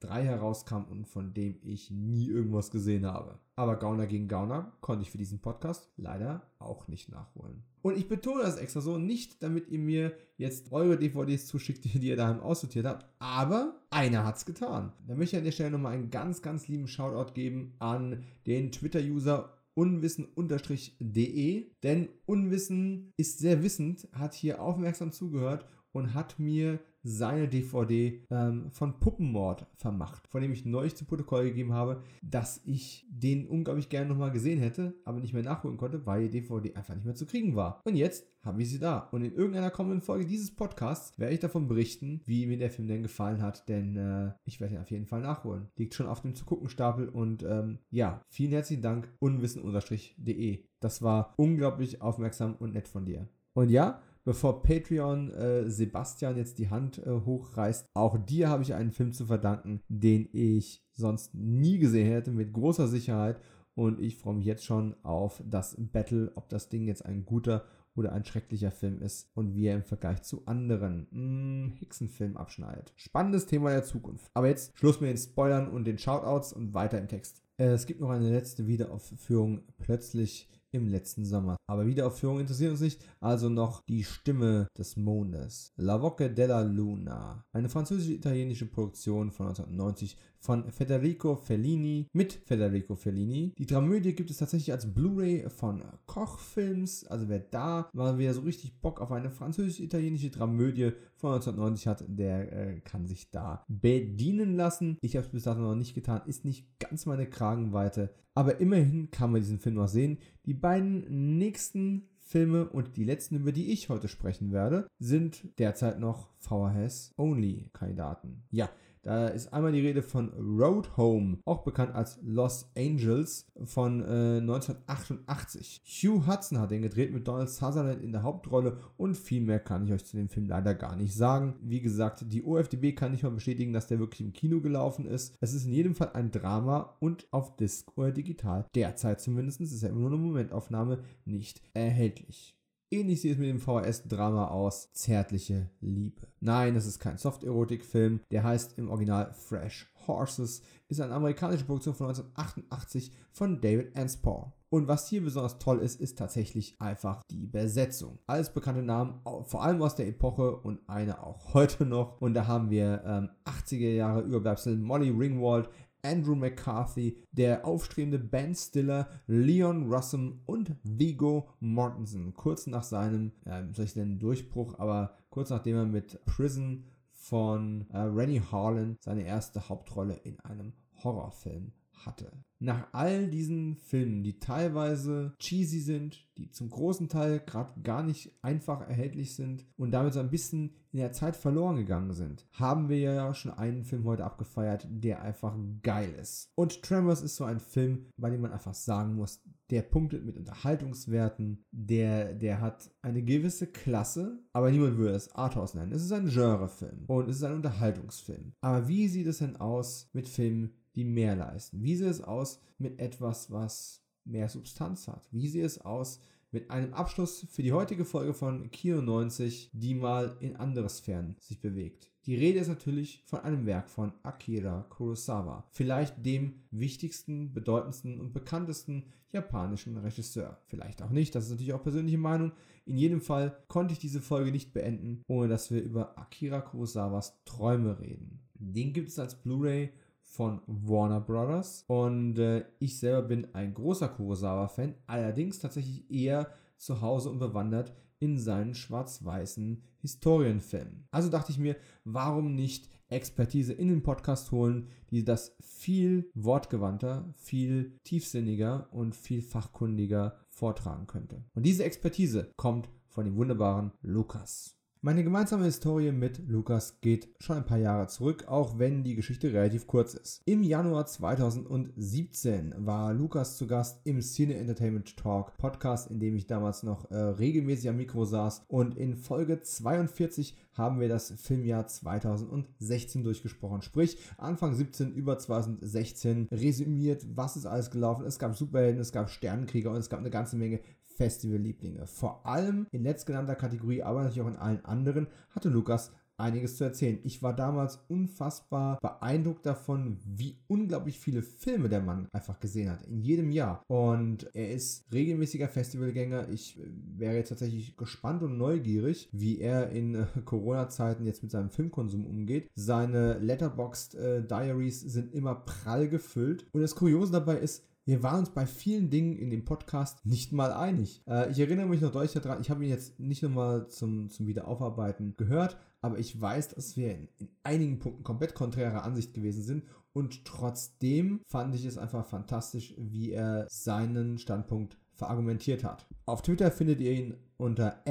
2003 herauskam und von dem ich nie irgendwas gesehen habe. Aber Gauner gegen Gauner konnte ich für diesen Podcast leider auch nicht nachholen. Und ich betone das extra so, nicht damit ihr mir jetzt eure DVDs zuschickt, die ihr daheim aussortiert habt, aber einer hat's getan. Da möchte ich an der Stelle nochmal einen ganz, ganz lieben Shoutout geben an den Twitter-User unwissen-de, denn Unwissen ist sehr wissend, hat hier aufmerksam zugehört und hat mir seine DVD ähm, von Puppenmord vermacht, von dem ich neulich zu Protokoll gegeben habe, dass ich den unglaublich gerne nochmal gesehen hätte, aber nicht mehr nachholen konnte, weil die DVD einfach nicht mehr zu kriegen war. Und jetzt habe ich sie da. Und in irgendeiner kommenden Folge dieses Podcasts werde ich davon berichten, wie mir der Film denn gefallen hat, denn äh, ich werde ihn auf jeden Fall nachholen. Liegt schon auf dem zu gucken Stapel und ähm, ja, vielen herzlichen Dank, unwissen-de. Das war unglaublich aufmerksam und nett von dir. Und ja, bevor Patreon äh, Sebastian jetzt die Hand äh, hochreißt, auch dir habe ich einen Film zu verdanken, den ich sonst nie gesehen hätte, mit großer Sicherheit. Und ich freue mich jetzt schon auf das Battle, ob das Ding jetzt ein guter oder ein schrecklicher Film ist und wie er im Vergleich zu anderen mh, hm, Hexenfilmen abschneidet. Spannendes Thema der Zukunft. Aber jetzt Schluss mit den Spoilern und den Shoutouts und weiter im Text. Äh, es gibt noch eine letzte Wiederaufführung. Plötzlich im letzten Sommer. Aber Wiederaufführung interessiert uns nicht, also noch die Stimme des Mondes. La Voce della Luna. Eine französisch-italienische Produktion von 1990 von Federico Fellini mit Federico Fellini. Die Dramödie gibt es tatsächlich als Blu-ray von Koch Films. Also wer da mal wieder so richtig Bock auf eine französisch-italienische Dramödie von 1990 hat, der äh, kann sich da bedienen lassen. Ich habe es bis dato noch nicht getan, ist nicht ganz meine Kragenweite. Aber immerhin kann man diesen Film noch sehen. Die beiden nächsten Filme und die letzten, über die ich heute sprechen werde, sind derzeit noch VHS-Only-Kandidaten. Ja, da ist einmal die Rede von Road Home, auch bekannt als Los Angeles von äh, 1988. Hugh Hudson hat den gedreht mit Donald Sutherland in der Hauptrolle und viel mehr kann ich euch zu dem Film leider gar nicht sagen. Wie gesagt, die OFDB kann nicht mal bestätigen, dass der wirklich im Kino gelaufen ist. Es ist in jedem Fall ein Drama und auf Disc oder digital, derzeit zumindest, ist ja immer nur eine Momentaufnahme, nicht erhältlich. Ähnlich sieht es mit dem VHS-Drama aus, Zärtliche Liebe. Nein, das ist kein Soft-Erotik-Film, der heißt im Original Fresh Horses, ist eine amerikanische Produktion von 1988 von David Anspaugh. Und was hier besonders toll ist, ist tatsächlich einfach die Besetzung. Alles bekannte Namen, vor allem aus der Epoche und eine auch heute noch. Und da haben wir ähm, 80er Jahre Überbleibsel Molly Ringwald, Andrew McCarthy, der aufstrebende Ben Stiller, Leon Russum und Vigo Mortensen. Kurz nach seinem, äh, soll ich nennen, Durchbruch, aber kurz nachdem er mit Prison von äh, Rennie Harlan seine erste Hauptrolle in einem Horrorfilm hatte. Nach all diesen Filmen, die teilweise cheesy sind, die zum großen Teil gerade gar nicht einfach erhältlich sind und damit so ein bisschen in der Zeit verloren gegangen sind, haben wir ja schon einen Film heute abgefeiert, der einfach geil ist. Und Tremors ist so ein Film, bei dem man einfach sagen muss, der punktet mit Unterhaltungswerten, der, der hat eine gewisse Klasse, aber niemand würde es Arthouse nennen. Es ist ein Genrefilm und es ist ein Unterhaltungsfilm. Aber wie sieht es denn aus mit Filmen, die mehr leisten? Wie sieht es aus mit etwas, was mehr Substanz hat? Wie sieht es aus mit einem Abschluss für die heutige Folge von Kino 90, die mal in andere Sphären sich bewegt? Die Rede ist natürlich von einem Werk von Akira Kurosawa, vielleicht dem wichtigsten, bedeutendsten und bekanntesten japanischen Regisseur. Vielleicht auch nicht, das ist natürlich auch persönliche Meinung. In jedem Fall konnte ich diese Folge nicht beenden, ohne dass wir über Akira Kurosawas Träume reden. Den gibt es als Blu-ray von Warner Brothers und äh, ich selber bin ein großer Kurosawa-Fan, allerdings tatsächlich eher zu Hause und bewandert in seinen schwarz-weißen Historienfilmen. Also dachte ich mir, warum nicht Expertise in den Podcast holen, die das viel wortgewandter, viel tiefsinniger und viel fachkundiger vortragen könnte. Und diese Expertise kommt von dem wunderbaren Lukas. Meine gemeinsame Historie mit Lukas geht schon ein paar Jahre zurück, auch wenn die Geschichte relativ kurz ist. Im Januar 2017 war Lukas zu Gast im Cine Entertainment Talk Podcast, in dem ich damals noch äh, regelmäßig am Mikro saß. Und in Folge 42 haben wir das Filmjahr 2016 durchgesprochen. Sprich, Anfang 17 über 2016 resümiert, was ist alles gelaufen. Es gab Superhelden, es gab Sternenkrieger und es gab eine ganze Menge Festivallieblinge. Vor allem in letztgenannter Kategorie, aber natürlich auch in allen anderen, hatte Lukas einiges zu erzählen. Ich war damals unfassbar beeindruckt davon, wie unglaublich viele Filme der Mann einfach gesehen hat. In jedem Jahr. Und er ist regelmäßiger Festivalgänger. Ich äh, wäre jetzt tatsächlich gespannt und neugierig, wie er in äh, Corona-Zeiten jetzt mit seinem Filmkonsum umgeht. Seine Letterboxd äh, sind immer prall gefüllt. Und das Kuriose dabei ist, wir waren uns bei vielen Dingen in dem Podcast nicht mal einig. Äh, ich erinnere mich noch deutlich daran, ich habe ihn jetzt nicht nochmal zum, zum Wiederaufarbeiten gehört, aber ich weiß, dass wir in, in einigen Punkten komplett konträrer Ansicht gewesen sind und trotzdem fand ich es einfach fantastisch, wie er seinen Standpunkt verargumentiert hat. Auf Twitter findet ihr ihn unter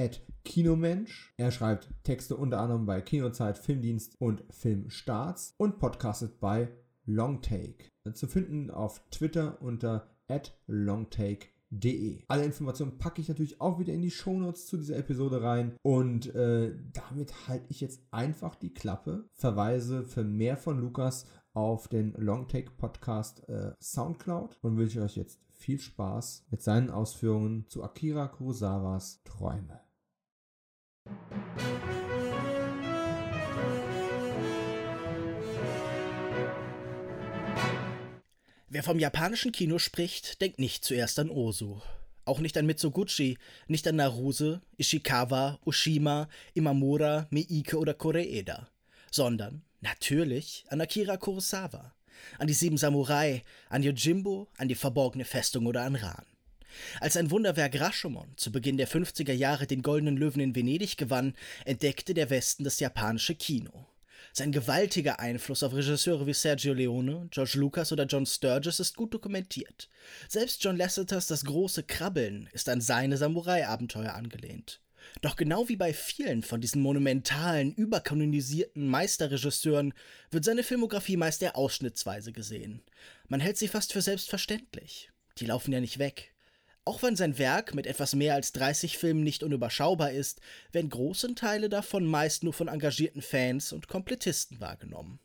@kinomensch. Er schreibt Texte unter anderem bei Kinozeit, Filmdienst und Filmstarts und podcastet bei Longtake. Zu finden auf Twitter unter longtake.de. Alle Informationen packe ich natürlich auch wieder in die Shownotes zu dieser Episode rein. Und äh, damit halte ich jetzt einfach die Klappe. Verweise für mehr von Lukas auf den Longtake Podcast äh, Soundcloud und wünsche euch jetzt viel Spaß mit seinen Ausführungen zu Akira Kurosawas Träume. Wer vom japanischen Kino spricht, denkt nicht zuerst an Osu. Auch nicht an Mitsuguchi, nicht an Naruse, Ishikawa, Ushima, Imamura, Miike oder Koreeda, sondern natürlich an Akira Kurosawa, an die Sieben Samurai, an Yojimbo, an die verborgene Festung oder an Ran. Als ein Wunderwerk Rashomon zu Beginn der 50er Jahre den Goldenen Löwen in Venedig gewann, entdeckte der Westen das japanische Kino. Sein gewaltiger Einfluss auf Regisseure wie Sergio Leone, George Lucas oder John Sturges ist gut dokumentiert. Selbst John Lasseters Das große Krabbeln ist an seine Samurai-Abenteuer angelehnt. Doch genau wie bei vielen von diesen monumentalen, überkanonisierten Meisterregisseuren wird seine Filmografie meist eher ausschnittsweise gesehen. Man hält sie fast für selbstverständlich. Die laufen ja nicht weg. Auch wenn sein Werk mit etwas mehr als 30 Filmen nicht unüberschaubar ist, werden große Teile davon meist nur von engagierten Fans und Komplettisten wahrgenommen.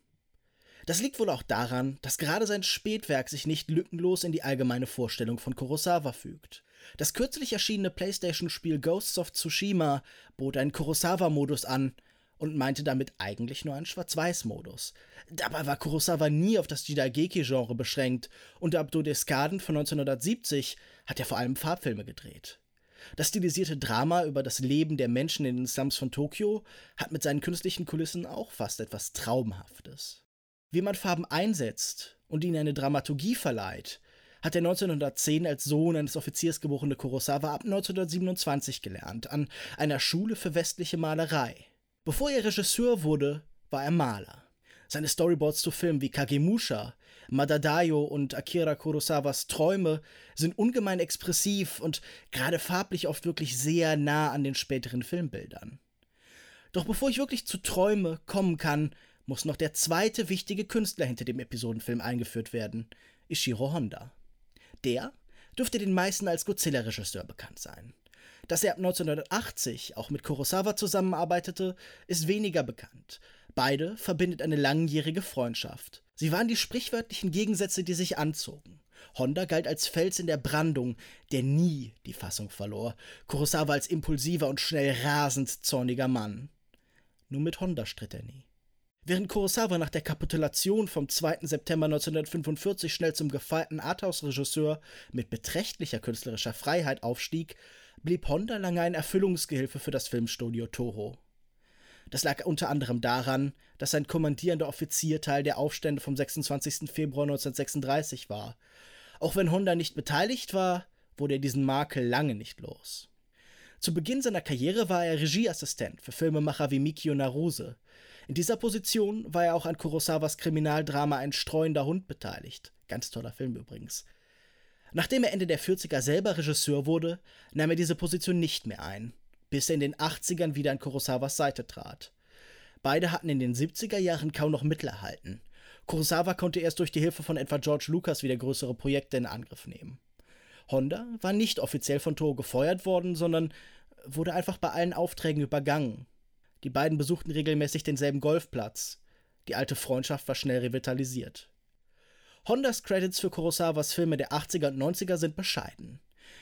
Das liegt wohl auch daran, dass gerade sein Spätwerk sich nicht lückenlos in die allgemeine Vorstellung von Kurosawa fügt. Das kürzlich erschienene PlayStation-Spiel Ghosts of Tsushima bot einen Kurosawa-Modus an, und meinte damit eigentlich nur einen Schwarz-Weiß-Modus. Dabei war Kurosawa nie auf das Jidaigeki-Genre beschränkt und der Abdo Descaden von 1970 hat er vor allem Farbfilme gedreht. Das stilisierte Drama über das Leben der Menschen in den Slums von Tokio hat mit seinen künstlichen Kulissen auch fast etwas Traumhaftes. Wie man Farben einsetzt und ihnen eine Dramaturgie verleiht, hat er 1910 als Sohn eines Offiziers geborene Kurosawa ab 1927 gelernt, an einer Schule für westliche Malerei. Bevor er Regisseur wurde, war er Maler. Seine Storyboards zu Filmen wie Kagemusha, Madadayo und Akira Kurosawas Träume sind ungemein expressiv und gerade farblich oft wirklich sehr nah an den späteren Filmbildern. Doch bevor ich wirklich zu Träume kommen kann, muss noch der zweite wichtige Künstler hinter dem Episodenfilm eingeführt werden, Ishiro Honda. Der dürfte den meisten als Godzilla-Regisseur bekannt sein. Dass er ab 1980 auch mit Kurosawa zusammenarbeitete, ist weniger bekannt. Beide verbindet eine langjährige Freundschaft. Sie waren die sprichwörtlichen Gegensätze, die sich anzogen. Honda galt als Fels in der Brandung, der nie die Fassung verlor. Kurosawa als impulsiver und schnell rasend zorniger Mann. Nur mit Honda stritt er nie. Während Kurosawa nach der Kapitulation vom 2. September 1945 schnell zum gefeierten Arthouse-Regisseur mit beträchtlicher künstlerischer Freiheit aufstieg, blieb Honda lange ein Erfüllungsgehilfe für das Filmstudio Toho. Das lag unter anderem daran, dass sein kommandierender Offizier Teil der Aufstände vom 26. Februar 1936 war. Auch wenn Honda nicht beteiligt war, wurde er diesen Makel lange nicht los. Zu Beginn seiner Karriere war er Regieassistent für Filmemacher wie Mikio Naruse. In dieser Position war er auch an Kurosawas Kriminaldrama Ein streuender Hund beteiligt. Ganz toller Film übrigens. Nachdem er Ende der 40er selber Regisseur wurde, nahm er diese Position nicht mehr ein, bis er in den 80ern wieder an Kurosawas Seite trat. Beide hatten in den 70er Jahren kaum noch Mittel erhalten. Kurosawa konnte erst durch die Hilfe von etwa George Lucas wieder größere Projekte in Angriff nehmen. Honda war nicht offiziell von Toho gefeuert worden, sondern wurde einfach bei allen Aufträgen übergangen. Die beiden besuchten regelmäßig denselben Golfplatz. Die alte Freundschaft war schnell revitalisiert. Hondas Credits für Kurosawas Filme der 80er und 90er sind bescheiden.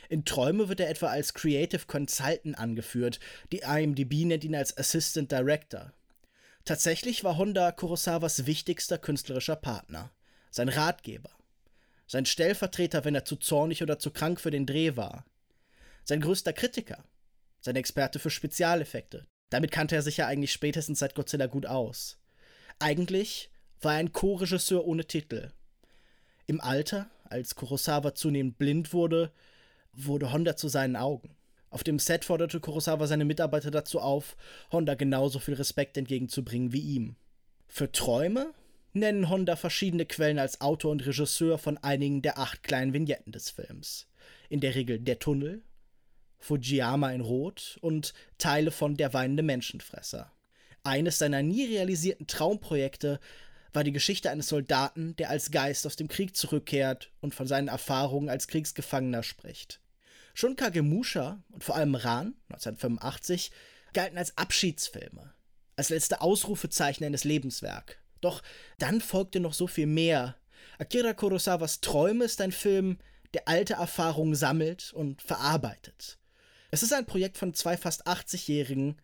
In Träume wird er etwa als Creative Consultant angeführt, die IMDb nennt ihn als Assistant Director. Tatsächlich war Honda Kurosawas wichtigster künstlerischer Partner, sein Ratgeber, sein Stellvertreter, wenn er zu zornig oder zu krank für den Dreh war, sein größter Kritiker, sein Experte für Spezialeffekte. Damit kannte er sich ja eigentlich spätestens seit Godzilla gut aus. Eigentlich war er ein Co-Regisseur ohne Titel. Im Alter, als Kurosawa zunehmend blind wurde, wurde Honda zu seinen Augen. Auf dem Set forderte Kurosawa seine Mitarbeiter dazu auf, Honda genauso viel Respekt entgegenzubringen wie ihm. Für Träume nennen Honda verschiedene Quellen als Autor und Regisseur von einigen der acht kleinen Vignetten des Films. In der Regel Der Tunnel, Fujiyama in Rot und Teile von Der weinende Menschenfresser. Eines seiner nie realisierten Traumprojekte war die Geschichte eines Soldaten, der als Geist aus dem Krieg zurückkehrt und von seinen Erfahrungen als Kriegsgefangener spricht. Schon Kagemusha und vor allem Ran 1985 galten als Abschiedsfilme, als letzte Ausrufezeichen eines Lebenswerk. Doch dann folgte noch so viel mehr. Akira Kurosawas Träume ist ein Film, der alte Erfahrungen sammelt und verarbeitet. Es ist ein Projekt von zwei fast 80-Jährigen,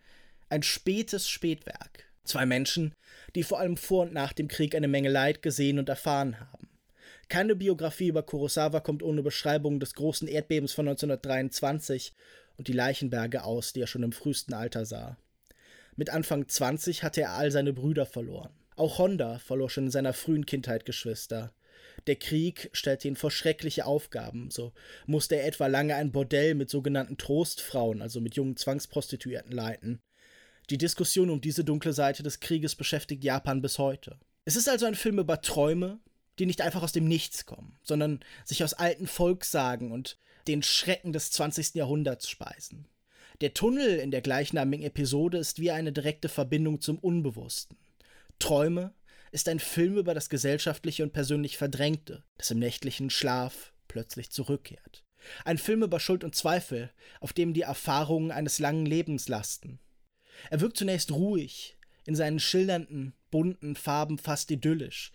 ein spätes Spätwerk. Zwei Menschen, die vor allem vor und nach dem Krieg eine Menge Leid gesehen und erfahren haben. Keine Biografie über Kurosawa kommt ohne Beschreibung des großen Erdbebens von 1923 und die Leichenberge aus, die er schon im frühesten Alter sah. Mit Anfang 20 hatte er all seine Brüder verloren. Auch Honda verlor schon in seiner frühen Kindheit Geschwister. Der Krieg stellte ihn vor schreckliche Aufgaben. So musste er etwa lange ein Bordell mit sogenannten Trostfrauen, also mit jungen Zwangsprostituierten, leiten. Die Diskussion um diese dunkle Seite des Krieges beschäftigt Japan bis heute. Es ist also ein Film über Träume, die nicht einfach aus dem Nichts kommen, sondern sich aus alten Volkssagen und den Schrecken des 20. Jahrhunderts speisen. Der Tunnel in der gleichnamigen Episode ist wie eine direkte Verbindung zum Unbewussten. Träume ist ein Film über das gesellschaftliche und persönlich Verdrängte, das im nächtlichen Schlaf plötzlich zurückkehrt. Ein Film über Schuld und Zweifel, auf dem die Erfahrungen eines langen Lebens lasten. Er wirkt zunächst ruhig, in seinen schillernden, bunten Farben fast idyllisch,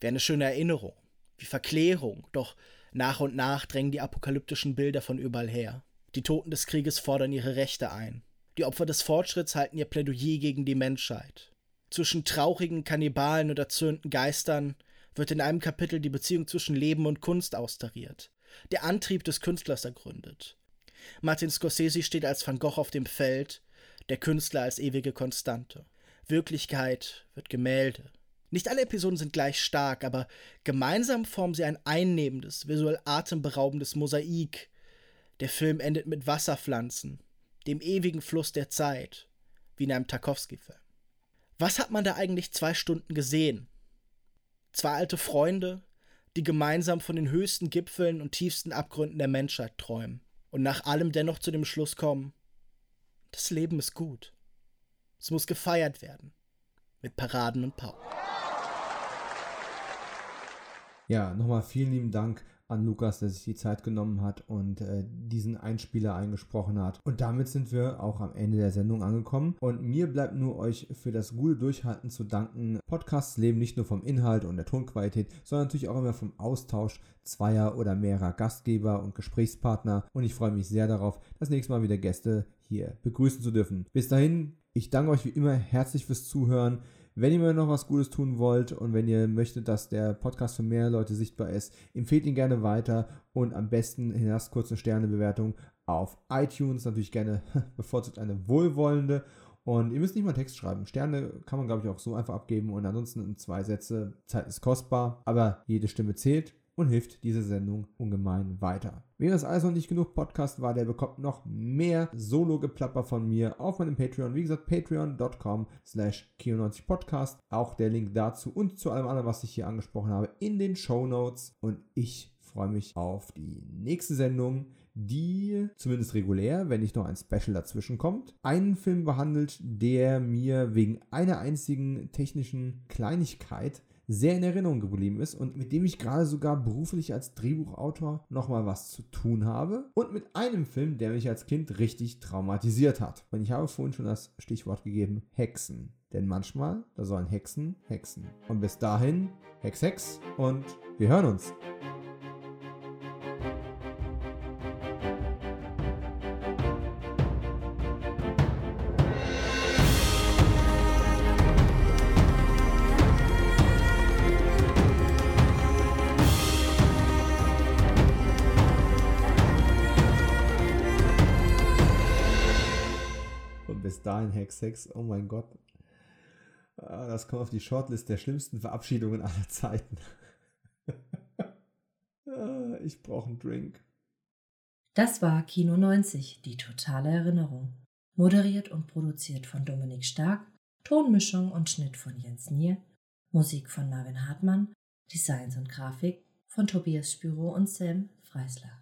wie eine schöne Erinnerung, wie Verklärung, doch nach und nach drängen die apokalyptischen Bilder von überall her. Die Toten des Krieges fordern ihre Rechte ein. Die Opfer des Fortschritts halten ihr Plädoyer gegen die Menschheit. Zwischen traurigen Kannibalen und erzürnten Geistern wird in einem Kapitel die Beziehung zwischen Leben und Kunst austariert, der Antrieb des Künstlers ergründet. Martin Scorsese steht als Van Gogh auf dem Feld, der Künstler als ewige Konstante. Wirklichkeit wird Gemälde. Nicht alle Episoden sind gleich stark, aber gemeinsam formen sie ein einnehmendes, visuell atemberaubendes Mosaik. Der Film endet mit Wasserpflanzen, dem ewigen Fluss der Zeit, wie in einem Tarkovsky-Film. Was hat man da eigentlich zwei Stunden gesehen? Zwei alte Freunde, die gemeinsam von den höchsten Gipfeln und tiefsten Abgründen der Menschheit träumen und nach allem dennoch zu dem Schluss kommen, das Leben ist gut. Es muss gefeiert werden. Mit Paraden und Pauken. Ja, nochmal vielen lieben Dank an Lukas, der sich die Zeit genommen hat und äh, diesen Einspieler eingesprochen hat. Und damit sind wir auch am Ende der Sendung angekommen. Und mir bleibt nur euch für das gute Durchhalten zu danken. Podcasts leben nicht nur vom Inhalt und der Tonqualität, sondern natürlich auch immer vom Austausch zweier oder mehrerer Gastgeber und Gesprächspartner. Und ich freue mich sehr darauf, das nächste Mal wieder Gäste hier begrüßen zu dürfen. Bis dahin, ich danke euch wie immer herzlich fürs Zuhören. Wenn ihr mir noch was Gutes tun wollt und wenn ihr möchtet, dass der Podcast für mehr Leute sichtbar ist, empfehlt ihn gerne weiter und am besten hinterlasst kurz eine Sternebewertung auf iTunes. Natürlich gerne bevorzugt eine wohlwollende. Und ihr müsst nicht mal Text schreiben. Sterne kann man, glaube ich, auch so einfach abgeben. Und ansonsten in zwei Sätze. Zeit ist kostbar, aber jede Stimme zählt und hilft diese Sendung ungemein weiter. Wer es also nicht genug Podcast war, der bekommt noch mehr Solo-Geplapper von mir auf meinem Patreon. Wie gesagt, patreon.com slash 90 podcast Auch der Link dazu und zu allem anderen, was ich hier angesprochen habe, in den Show Notes. Und ich freue mich auf die nächste Sendung, die zumindest regulär, wenn nicht noch ein Special dazwischen kommt, einen Film behandelt, der mir wegen einer einzigen technischen Kleinigkeit sehr in Erinnerung geblieben ist und mit dem ich gerade sogar beruflich als Drehbuchautor nochmal was zu tun habe und mit einem Film, der mich als Kind richtig traumatisiert hat. Und ich habe vorhin schon das Stichwort gegeben, Hexen. Denn manchmal, da sollen Hexen hexen. Und bis dahin, Hex, Hex und wir hören uns. Dahin Hack 6. Oh mein Gott. Ah, das kommt auf die Shortlist der schlimmsten Verabschiedungen aller Zeiten. Ah, ich brauche einen Drink. Das war Kino 90, die totale Erinnerung. Moderiert und produziert von Dominik Stark, Tonmischung und Schnitt von Jens Nier, Musik von Marvin Hartmann, Designs und Grafik von Tobias Spüro und Sam Freisler.